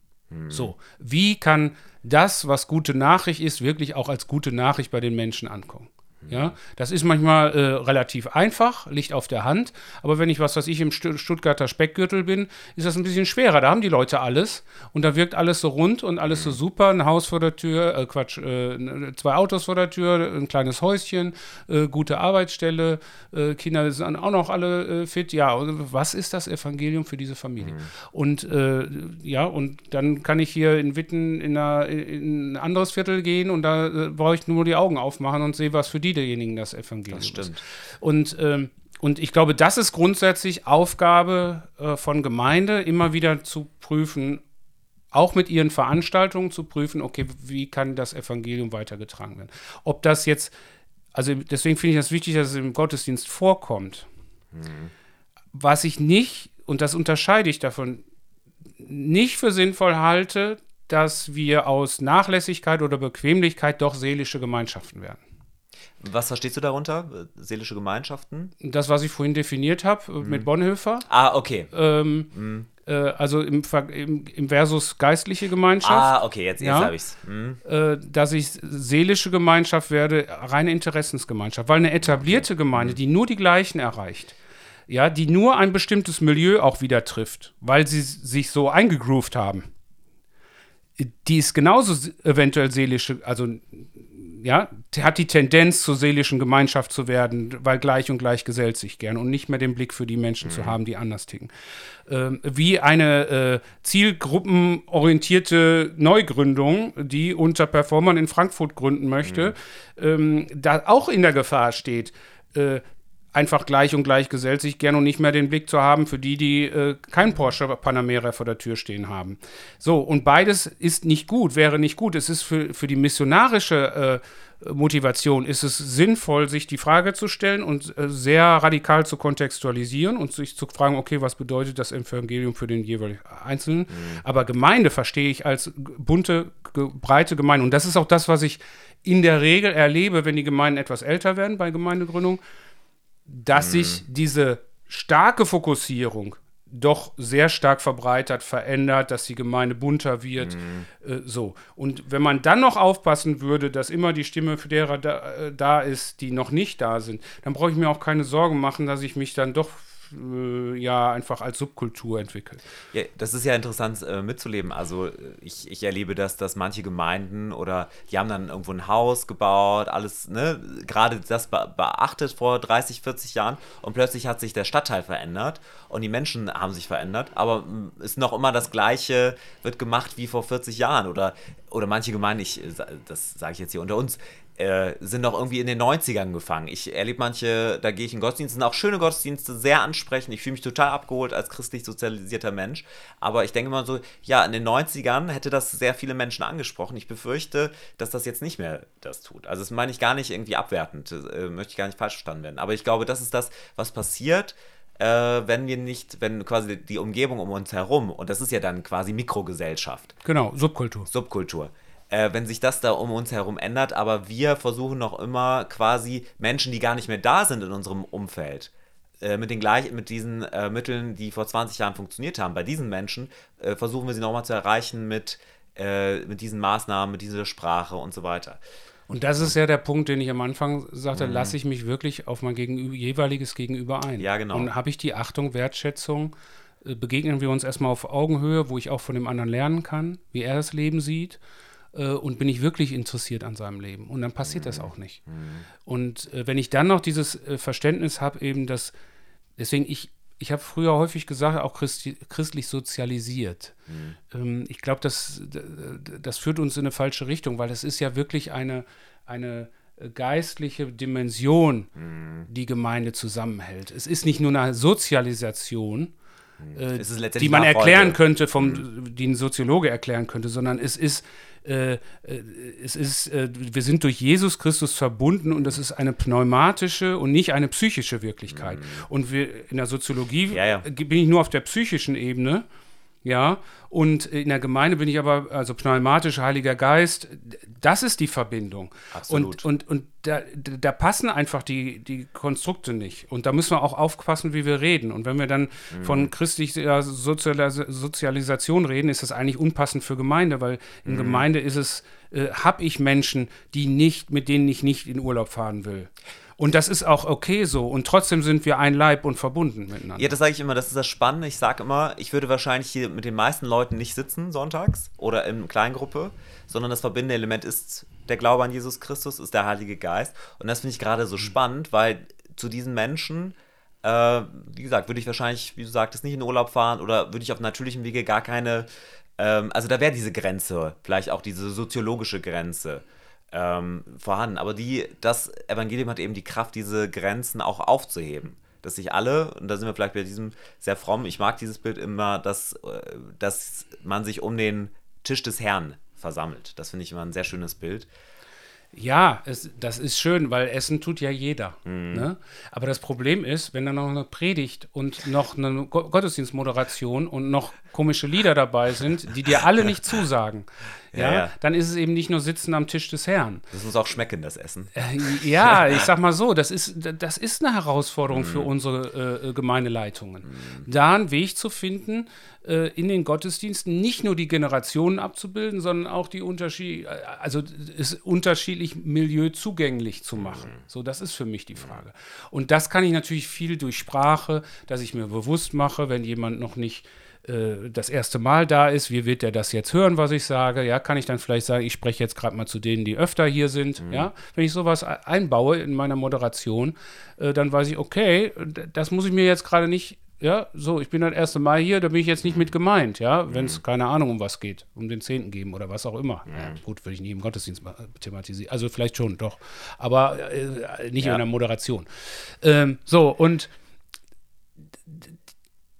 S2: So, wie kann das, was gute Nachricht ist, wirklich auch als gute Nachricht bei den Menschen ankommen? Ja, das ist manchmal äh, relativ einfach, liegt auf der Hand. Aber wenn ich, was weiß ich, im Stu- Stuttgarter Speckgürtel bin, ist das ein bisschen schwerer. Da haben die Leute alles und da wirkt alles so rund und alles so super. Ein Haus vor der Tür, äh, Quatsch, äh, zwei Autos vor der Tür, ein kleines Häuschen, äh, gute Arbeitsstelle, äh, Kinder sind auch noch alle äh, fit. Ja, und was ist das Evangelium für diese Familie? Und äh, ja, und dann kann ich hier in Witten in, einer, in ein anderes Viertel gehen und da brauche ich nur die Augen aufmachen und sehe, was für die derjenigen das Evangelium
S3: Das stimmt.
S2: ist. Und, ähm, und ich glaube, das ist grundsätzlich Aufgabe äh, von Gemeinde, immer wieder zu prüfen, auch mit ihren Veranstaltungen zu prüfen, okay, wie kann das Evangelium weitergetragen werden. Ob das jetzt, also deswegen finde ich das wichtig, dass es im Gottesdienst vorkommt. Was ich nicht, und das unterscheide ich davon, nicht für sinnvoll halte, dass wir aus Nachlässigkeit oder Bequemlichkeit doch seelische Gemeinschaften werden.
S3: Was verstehst du darunter? Seelische Gemeinschaften?
S2: Das, was ich vorhin definiert habe äh, mit Bonhoeffer,
S3: Ah, okay.
S2: ähm, äh, also im, im, im Versus geistliche Gemeinschaft,
S3: Ah, okay, jetzt, jetzt
S2: Ja.
S3: habe ich's. Hm.
S2: äh, dass ich seelische Gemeinschaft werde, reine Interessensgemeinschaft. Weil eine etablierte Gemeinde, die nur die gleichen erreicht, ja, die nur ein bestimmtes Milieu auch wieder trifft, weil sie sich so eingegroovt haben, die ist genauso eventuell seelische, also ja, hat die Tendenz zur seelischen Gemeinschaft zu werden, weil gleich und gleich gesellt sich gern und nicht mehr den Blick für die Menschen zu haben, die anders ticken. Ähm, wie eine äh, zielgruppenorientierte Neugründung, die unter Performern in Frankfurt gründen möchte, ähm, da auch in der Gefahr steht, äh, einfach gleich und gleich gesellt sich gern und nicht mehr den Blick zu haben für die, die äh, kein Porsche Panamera vor der Tür stehen haben. So, und beides ist nicht gut, wäre nicht gut. Es ist für, für die missionarische äh, Motivation ist es sinnvoll, sich die Frage zu stellen und äh, sehr radikal zu kontextualisieren und sich zu fragen, okay, was bedeutet das Evangelium für den jeweiligen Einzelnen? Aber Gemeinde verstehe ich als bunte, ge breite Gemeinde. Und das ist auch das, was ich in der Regel erlebe, wenn die Gemeinden etwas älter werden bei Gemeindegründung dass sich diese starke Fokussierung doch sehr stark verbreitert, verändert, dass die Gemeinde bunter wird. Äh, so. Und wenn man dann noch aufpassen würde, dass immer die Stimme für derer da, äh, da ist, die noch nicht da sind, dann brauche ich mir auch keine Sorgen machen, dass ich mich dann doch äh, ja einfach als Subkultur entwickle.
S3: Ja, das ist ja interessant äh, mitzuleben. Also äh, ich, ich erlebe das, dass manche Gemeinden oder die haben dann irgendwo ein Haus gebaut, alles, ne, gerade das be beachtet vor 30, 40 Jahren und plötzlich hat sich der Stadtteil verändert und die Menschen haben sich verändert, aber mm, ist noch immer das Gleiche, wird gemacht wie vor 40 Jahren oder, oder manche Gemeinden, ich, äh, das sage ich jetzt hier unter uns, äh, sind noch irgendwie in den 90ern gefangen. Ich erlebe manche, da gehe ich in Gottesdienste, sind auch schöne Gottesdienste, sehr ansprechend. Ich fühle mich total abgeholt als christlich sozialisierter Mensch. Aber ich denke mal so, ja, in den 90ern hätte das sehr viele Menschen angesprochen. Ich befürchte, dass das jetzt nicht mehr das tut. Also das meine ich gar nicht irgendwie abwertend, äh, möchte ich gar nicht falsch verstanden werden. Aber ich glaube, das ist das, was passiert, äh, wenn wir nicht, wenn quasi die Umgebung um uns herum, und das ist ja dann quasi Mikrogesellschaft,
S2: Genau, Subkultur.
S3: Subkultur. Äh, wenn sich das da um uns herum ändert, aber wir versuchen noch immer quasi Menschen, die gar nicht mehr da sind in unserem Umfeld, äh, mit den gleichen, mit diesen äh, Mitteln, die vor 20 Jahren funktioniert haben, bei diesen Menschen äh, versuchen wir sie nochmal zu erreichen mit, äh, mit diesen Maßnahmen, mit dieser Sprache und so weiter.
S2: Und das ist ja der Punkt, den ich am Anfang sagte, lasse ich mich wirklich auf mein Gegenüber, jeweiliges Gegenüber ein.
S3: Ja, genau.
S2: Und habe ich die Achtung, Wertschätzung, äh, begegnen wir uns erstmal auf Augenhöhe, wo ich auch von dem anderen lernen kann, wie er das Leben sieht. Äh, Und bin ich wirklich interessiert an seinem Leben? Und dann passiert das auch nicht. Und äh, wenn ich dann noch dieses äh, Verständnis habe, eben, dass, deswegen, ich, ich habe früher häufig gesagt, auch christi, christlich sozialisiert. Ähm, ich glaube, das, das führt uns in eine falsche Richtung, weil es ist ja wirklich eine, eine äh, geistliche Dimension, die Gemeinde zusammenhält. Es ist nicht nur eine Sozialisation, äh,
S3: ist letztendlich
S2: die man erklären könnte, vom, die ein Soziologe erklären könnte, sondern es ist, äh, äh, es ist, äh, wir sind durch Jesus Christus verbunden und das ist eine pneumatische und nicht eine psychische Wirklichkeit. Und wir in der Soziologie
S3: Ja, ja.
S2: äh, bin ich nur auf der psychischen Ebene. Ja, und in der Gemeinde bin ich aber, also pneumatisch, Heiliger Geist, das ist die Verbindung.
S3: Absolut.
S2: Und, und, und da, da passen einfach die, die Konstrukte nicht. Und da müssen wir auch aufpassen, wie wir reden. Und wenn wir dann
S3: Mhm.
S2: von christlicher Sozialis Sozialisation reden, ist das eigentlich unpassend für Gemeinde, weil in
S3: Mhm.
S2: Gemeinde ist es, äh, habe ich Menschen, die nicht, mit denen ich nicht in Urlaub fahren will. Und das ist auch okay so. Und trotzdem sind wir ein Leib und verbunden miteinander.
S3: Ja, das sage ich immer, das ist das Spannende. Ich sage immer, ich würde wahrscheinlich hier mit den meisten Leuten nicht sitzen sonntags oder in Kleingruppe, sondern das verbindende Element ist der Glaube an Jesus Christus, ist der Heilige Geist. Und das finde ich gerade so spannend, weil zu diesen Menschen, äh, wie gesagt, würde ich wahrscheinlich, wie du sagtest, nicht in Urlaub fahren oder würde ich auf natürlichem Wege gar keine, ähm, also da wäre diese Grenze, vielleicht auch diese soziologische Grenze ähm, vorhanden. Aber die, das Evangelium hat eben die Kraft, diese Grenzen auch aufzuheben. Dass sich alle, und da sind wir vielleicht bei diesem sehr fromm, ich mag dieses Bild immer, dass, äh, dass man sich um den Tisch des Herrn versammelt. Das finde ich immer ein sehr schönes Bild.
S2: Ja, es, das ist schön, weil Essen tut ja jeder.
S3: Mhm.
S2: Ne? Aber das Problem ist, wenn da noch eine Predigt und noch eine Go Gottesdienstmoderation und noch komische Lieder dabei sind, die dir alle nicht zusagen, ja,
S3: Ja,
S2: dann ist es eben nicht nur Sitzen am Tisch des Herrn.
S3: Das muss auch schmecken, das Essen.
S2: Äh, Ja, ich sag mal so, das ist, das ist eine Herausforderung
S3: Mhm.
S2: für unsere äh, Gemeindeleitungen. Da einen Weg zu finden, äh, in den Gottesdiensten nicht nur die Generationen abzubilden, sondern auch die Unterschied, also es unterschiedlich Milieu zugänglich zu machen.
S3: Mhm.
S2: So, das ist für mich die Frage. Und das kann ich natürlich viel durch Sprache, dass ich mir bewusst mache, wenn jemand noch nicht äh, das erste Mal da ist, wie wird der das jetzt hören, was ich sage? Ja, kann ich dann vielleicht sagen, ich spreche jetzt gerade mal zu denen, die öfter hier sind. Ja, wenn ich sowas einbaue in meiner Moderation, äh, dann weiß ich, okay, das muss ich mir jetzt gerade nicht. Ja, so, ich bin das erste Mal hier, da bin ich jetzt nicht mit gemeint, ja, wenn es keine Ahnung um was geht, um den Zehnten geben oder was auch immer. Ja, gut, würde ich nie im Gottesdienst ma- thematisieren. Also vielleicht schon, doch. Aber äh, nicht
S3: Ja.
S2: in der Moderation. Ähm, so, und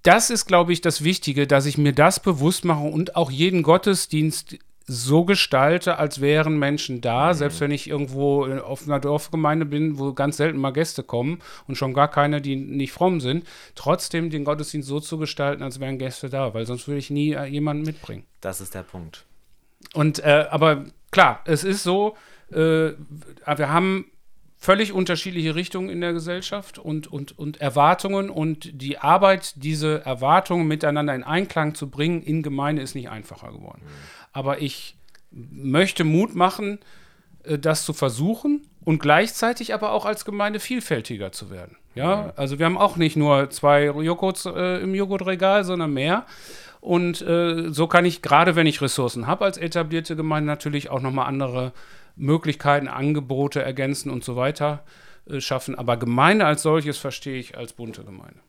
S2: das ist, glaube ich, das Wichtige, dass ich mir das bewusst mache und auch jeden Gottesdienst so gestalte, als wären Menschen da, selbst wenn ich irgendwo auf einer Dorfgemeinde bin, wo ganz selten mal Gäste kommen und schon gar keine, die nicht fromm sind, trotzdem den Gottesdienst so zu gestalten, als wären Gäste da, weil sonst würde ich nie äh, jemanden mitbringen.
S3: Das ist der Punkt.
S2: Und äh, aber klar, es ist so, äh, wir haben völlig unterschiedliche Richtungen in der Gesellschaft und, und, und Erwartungen und die Arbeit, diese Erwartungen miteinander in Einklang zu bringen in Gemeinde ist nicht einfacher geworden. Aber ich möchte Mut machen, äh, das zu versuchen und gleichzeitig aber auch als Gemeinde vielfältiger zu werden. Ja, also wir haben auch nicht nur zwei Joghurts äh, im Joghurtregal, sondern mehr. Und äh, so kann ich, gerade wenn ich Ressourcen habe als etablierte Gemeinde, natürlich auch nochmal andere Möglichkeiten, Angebote ergänzen und so weiter äh, schaffen. Aber Gemeinde als solches verstehe ich als bunte Gemeinde.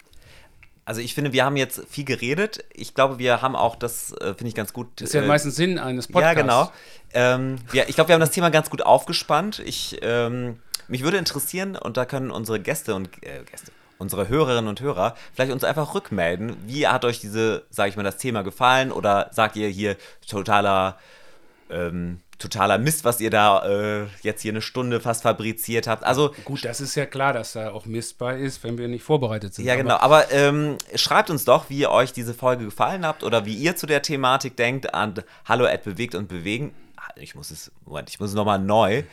S3: Also ich finde, wir haben jetzt viel geredet. Ich glaube, wir haben auch, das äh, finde ich ganz gut.
S2: Das ist ja
S3: äh,
S2: meistens Sinn eines Podcasts.
S3: Ja, genau. Ähm, ja, ich glaube, wir haben das Thema ganz gut aufgespannt. Ich, ähm, mich würde interessieren, und da können unsere Gäste und äh, Gäste, unsere Hörerinnen und Hörer vielleicht uns einfach rückmelden. Wie hat euch diese, sage ich mal, das Thema gefallen? Oder sagt ihr hier totaler, ähm, totaler Mist, was ihr da äh, jetzt hier eine Stunde fast fabriziert habt? Also
S2: Gut, das ist ja klar, dass da auch Mist bei ist, wenn wir nicht vorbereitet sind.
S3: Ja,
S2: Aber
S3: genau. Aber ähm, schreibt uns doch, wie euch diese Folge gefallen habt oder wie ihr zu der Thematik denkt an bewegt und bewegen. Ah, Ich muss es, Moment, ich muss es nochmal neu.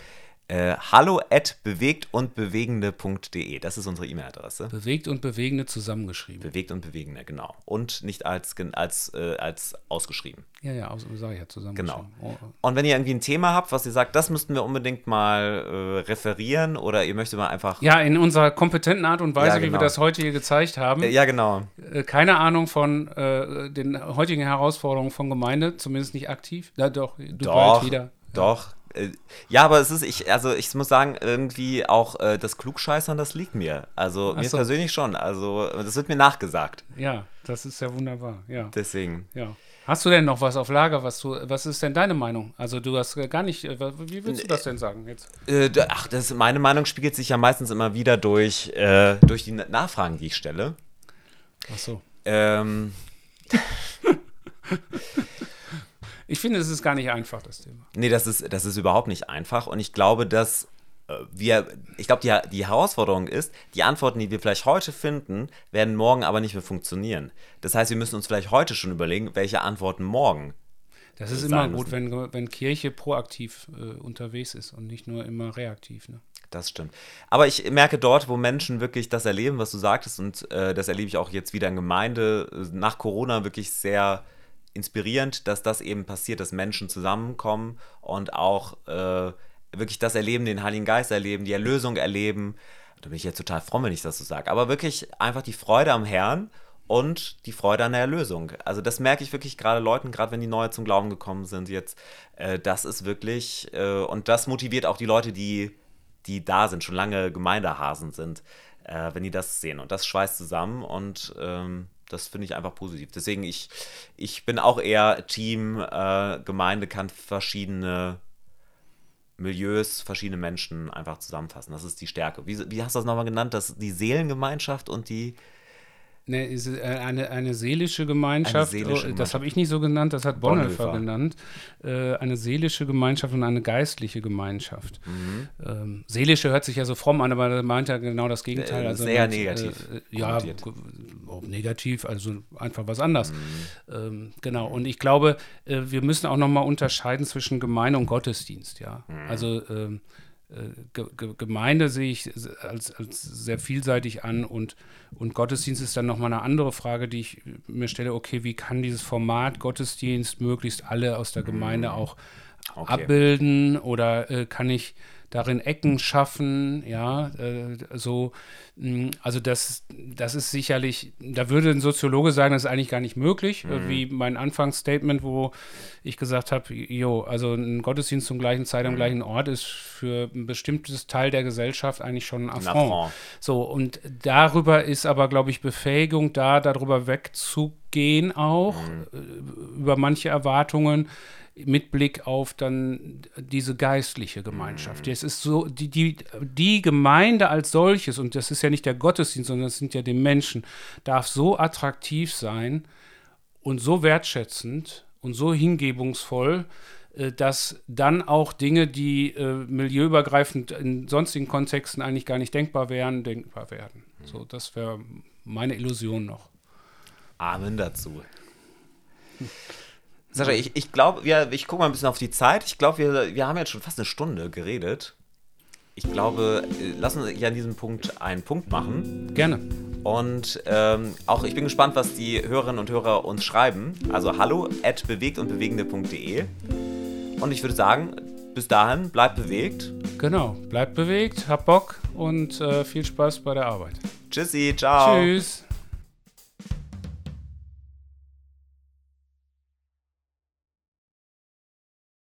S3: Äh, hallo at bewegt und bewegende.de. Das ist unsere E-Mail-Adresse.
S2: Bewegt und Bewegende zusammengeschrieben.
S3: Bewegt und bewegende, genau. Und nicht als, als, äh, als ausgeschrieben.
S2: Ja, ja, aus- sag ich ja zusammengeschrieben.
S3: Genau.
S2: Oh,
S3: Und wenn ihr irgendwie ein Thema habt, was ihr sagt, das müssten wir unbedingt mal äh, referieren oder ihr möchtet mal einfach.
S2: Ja, in unserer kompetenten Art und Weise,
S3: Ja,
S2: wie wir
S3: genau.
S2: das heute hier gezeigt haben.
S3: Äh, ja, genau.
S2: Äh, keine Ahnung von äh, den heutigen Herausforderungen von Gemeinde, zumindest nicht aktiv. Ja, doch, du
S3: Doch,
S2: bald wieder.
S3: doch. Äh, Ja, aber es ist, ich, also ich muss sagen, irgendwie auch äh, das Klugscheißern, das liegt mir. Also
S2: Ach
S3: mir
S2: so.
S3: persönlich schon. Also das wird mir nachgesagt.
S2: Ja, das ist ja wunderbar. Ja,
S3: Deswegen.
S2: ja. Hast du denn noch was auf Lager, was du, was ist denn deine Meinung? Also du hast gar nicht, äh, wie willst du das denn sagen jetzt?
S3: Äh, ach, das, meine Meinung spiegelt sich ja meistens immer wieder durch, äh, durch die Nachfragen, die ich stelle.
S2: Ach so.
S3: Ähm,
S2: Ich finde, es ist gar nicht einfach, das Thema.
S3: nee, das ist, das ist überhaupt nicht einfach. Und ich glaube, dass wir, ich glaube, die, die Herausforderung ist, die Antworten, die wir vielleicht heute finden, werden morgen aber nicht mehr funktionieren. Das heißt, wir müssen uns vielleicht heute schon überlegen, welche Antworten morgen.
S2: Das ist immer gut, wenn, wenn Kirche proaktiv äh, unterwegs ist und nicht nur immer reaktiv. Ne?
S3: Das stimmt. Aber ich merke dort, wo Menschen wirklich das erleben, was du sagtest, und äh, das erlebe ich auch jetzt wieder in Gemeinde, äh, nach Corona wirklich sehr inspirierend, dass das eben passiert, dass Menschen zusammenkommen und auch äh, wirklich das erleben, den Heiligen Geist erleben, die Erlösung erleben. Da bin ich jetzt total fromm, wenn ich das so sage. Aber wirklich einfach die Freude am Herrn und die Freude an der Erlösung. Also das merke ich wirklich gerade Leuten, gerade wenn die neu zum Glauben gekommen sind jetzt. Äh, das ist wirklich, äh, und das motiviert auch die Leute, die, die da sind, schon lange Gemeindehasen sind, äh, wenn die das sehen. Und das schweißt zusammen und ähm, das finde ich einfach positiv. Deswegen, ich, ich bin auch eher Team, äh, Gemeinde kann verschiedene Milieus, verschiedene Menschen einfach zusammenfassen. Das ist die Stärke. Wie, wie hast du das nochmal genannt? Das, die Seelengemeinschaft und die
S2: Ne, ist äh, eine, eine seelische Gemeinschaft,
S3: eine seelische
S2: oh, das habe ich nicht so genannt, das hat Bonhoeffer, Bonhoeffer. genannt. Äh, eine seelische Gemeinschaft und eine geistliche Gemeinschaft. Mhm. Ähm, seelische hört sich ja so fromm an, aber das meint ja genau das Gegenteil.
S3: Äh,
S2: also
S3: sehr mit, negativ.
S2: Äh, ja, negativ, also einfach was anderes. Mhm. Ähm, genau, und ich glaube, äh, wir müssen auch nochmal unterscheiden zwischen Gemeinde und Gottesdienst, ja. Mhm. Also ähm, Gemeinde sehe ich als, als sehr vielseitig an und, und Gottesdienst ist dann nochmal eine andere Frage, die ich mir stelle, okay, wie kann dieses Format Gottesdienst möglichst alle aus der Gemeinde mhm. auch okay. abbilden oder äh, kann ich darin Ecken schaffen, ja, äh, so, mh, also das, das ist sicherlich, da würde ein Soziologe sagen, das ist eigentlich gar nicht möglich, äh, mhm. wie mein Anfangsstatement, wo ich gesagt habe, jo, also ein Gottesdienst zum gleichen Zeit am mhm. gleichen Ort ist für ein bestimmtes Teil der Gesellschaft eigentlich schon ein Affront. ein Affront. So, und darüber ist aber, glaube ich, Befähigung da, darüber wegzugehen auch, mhm. Äh, über manche Erwartungen mit Blick auf dann diese geistliche Gemeinschaft. Es ist so, die, die, die Gemeinde als solches, und das ist ja nicht der Gottesdienst, sondern das sind ja die Menschen, darf so attraktiv sein und so wertschätzend und so hingebungsvoll, äh, dass dann auch Dinge, die äh, milieuübergreifend in sonstigen Kontexten eigentlich gar nicht denkbar wären, denkbar werden. So, das wäre meine Illusion noch.
S3: Amen dazu. Sascha, ich, ich glaube, ja, ich gucke mal ein bisschen auf die Zeit. Ich glaube, wir, wir haben jetzt schon fast eine Stunde geredet. Ich glaube, lass uns ja an diesem Punkt einen Punkt machen.
S2: Gerne.
S3: Und ähm, auch ich bin gespannt, was die Hörerinnen und Hörer uns schreiben. Also hallo at bewegt und bewegende.de. Und ich würde sagen, bis dahin, bleibt bewegt.
S2: Genau, bleibt bewegt, hab Bock und äh, viel Spaß bei der Arbeit.
S3: Tschüssi, ciao.
S2: Tschüss.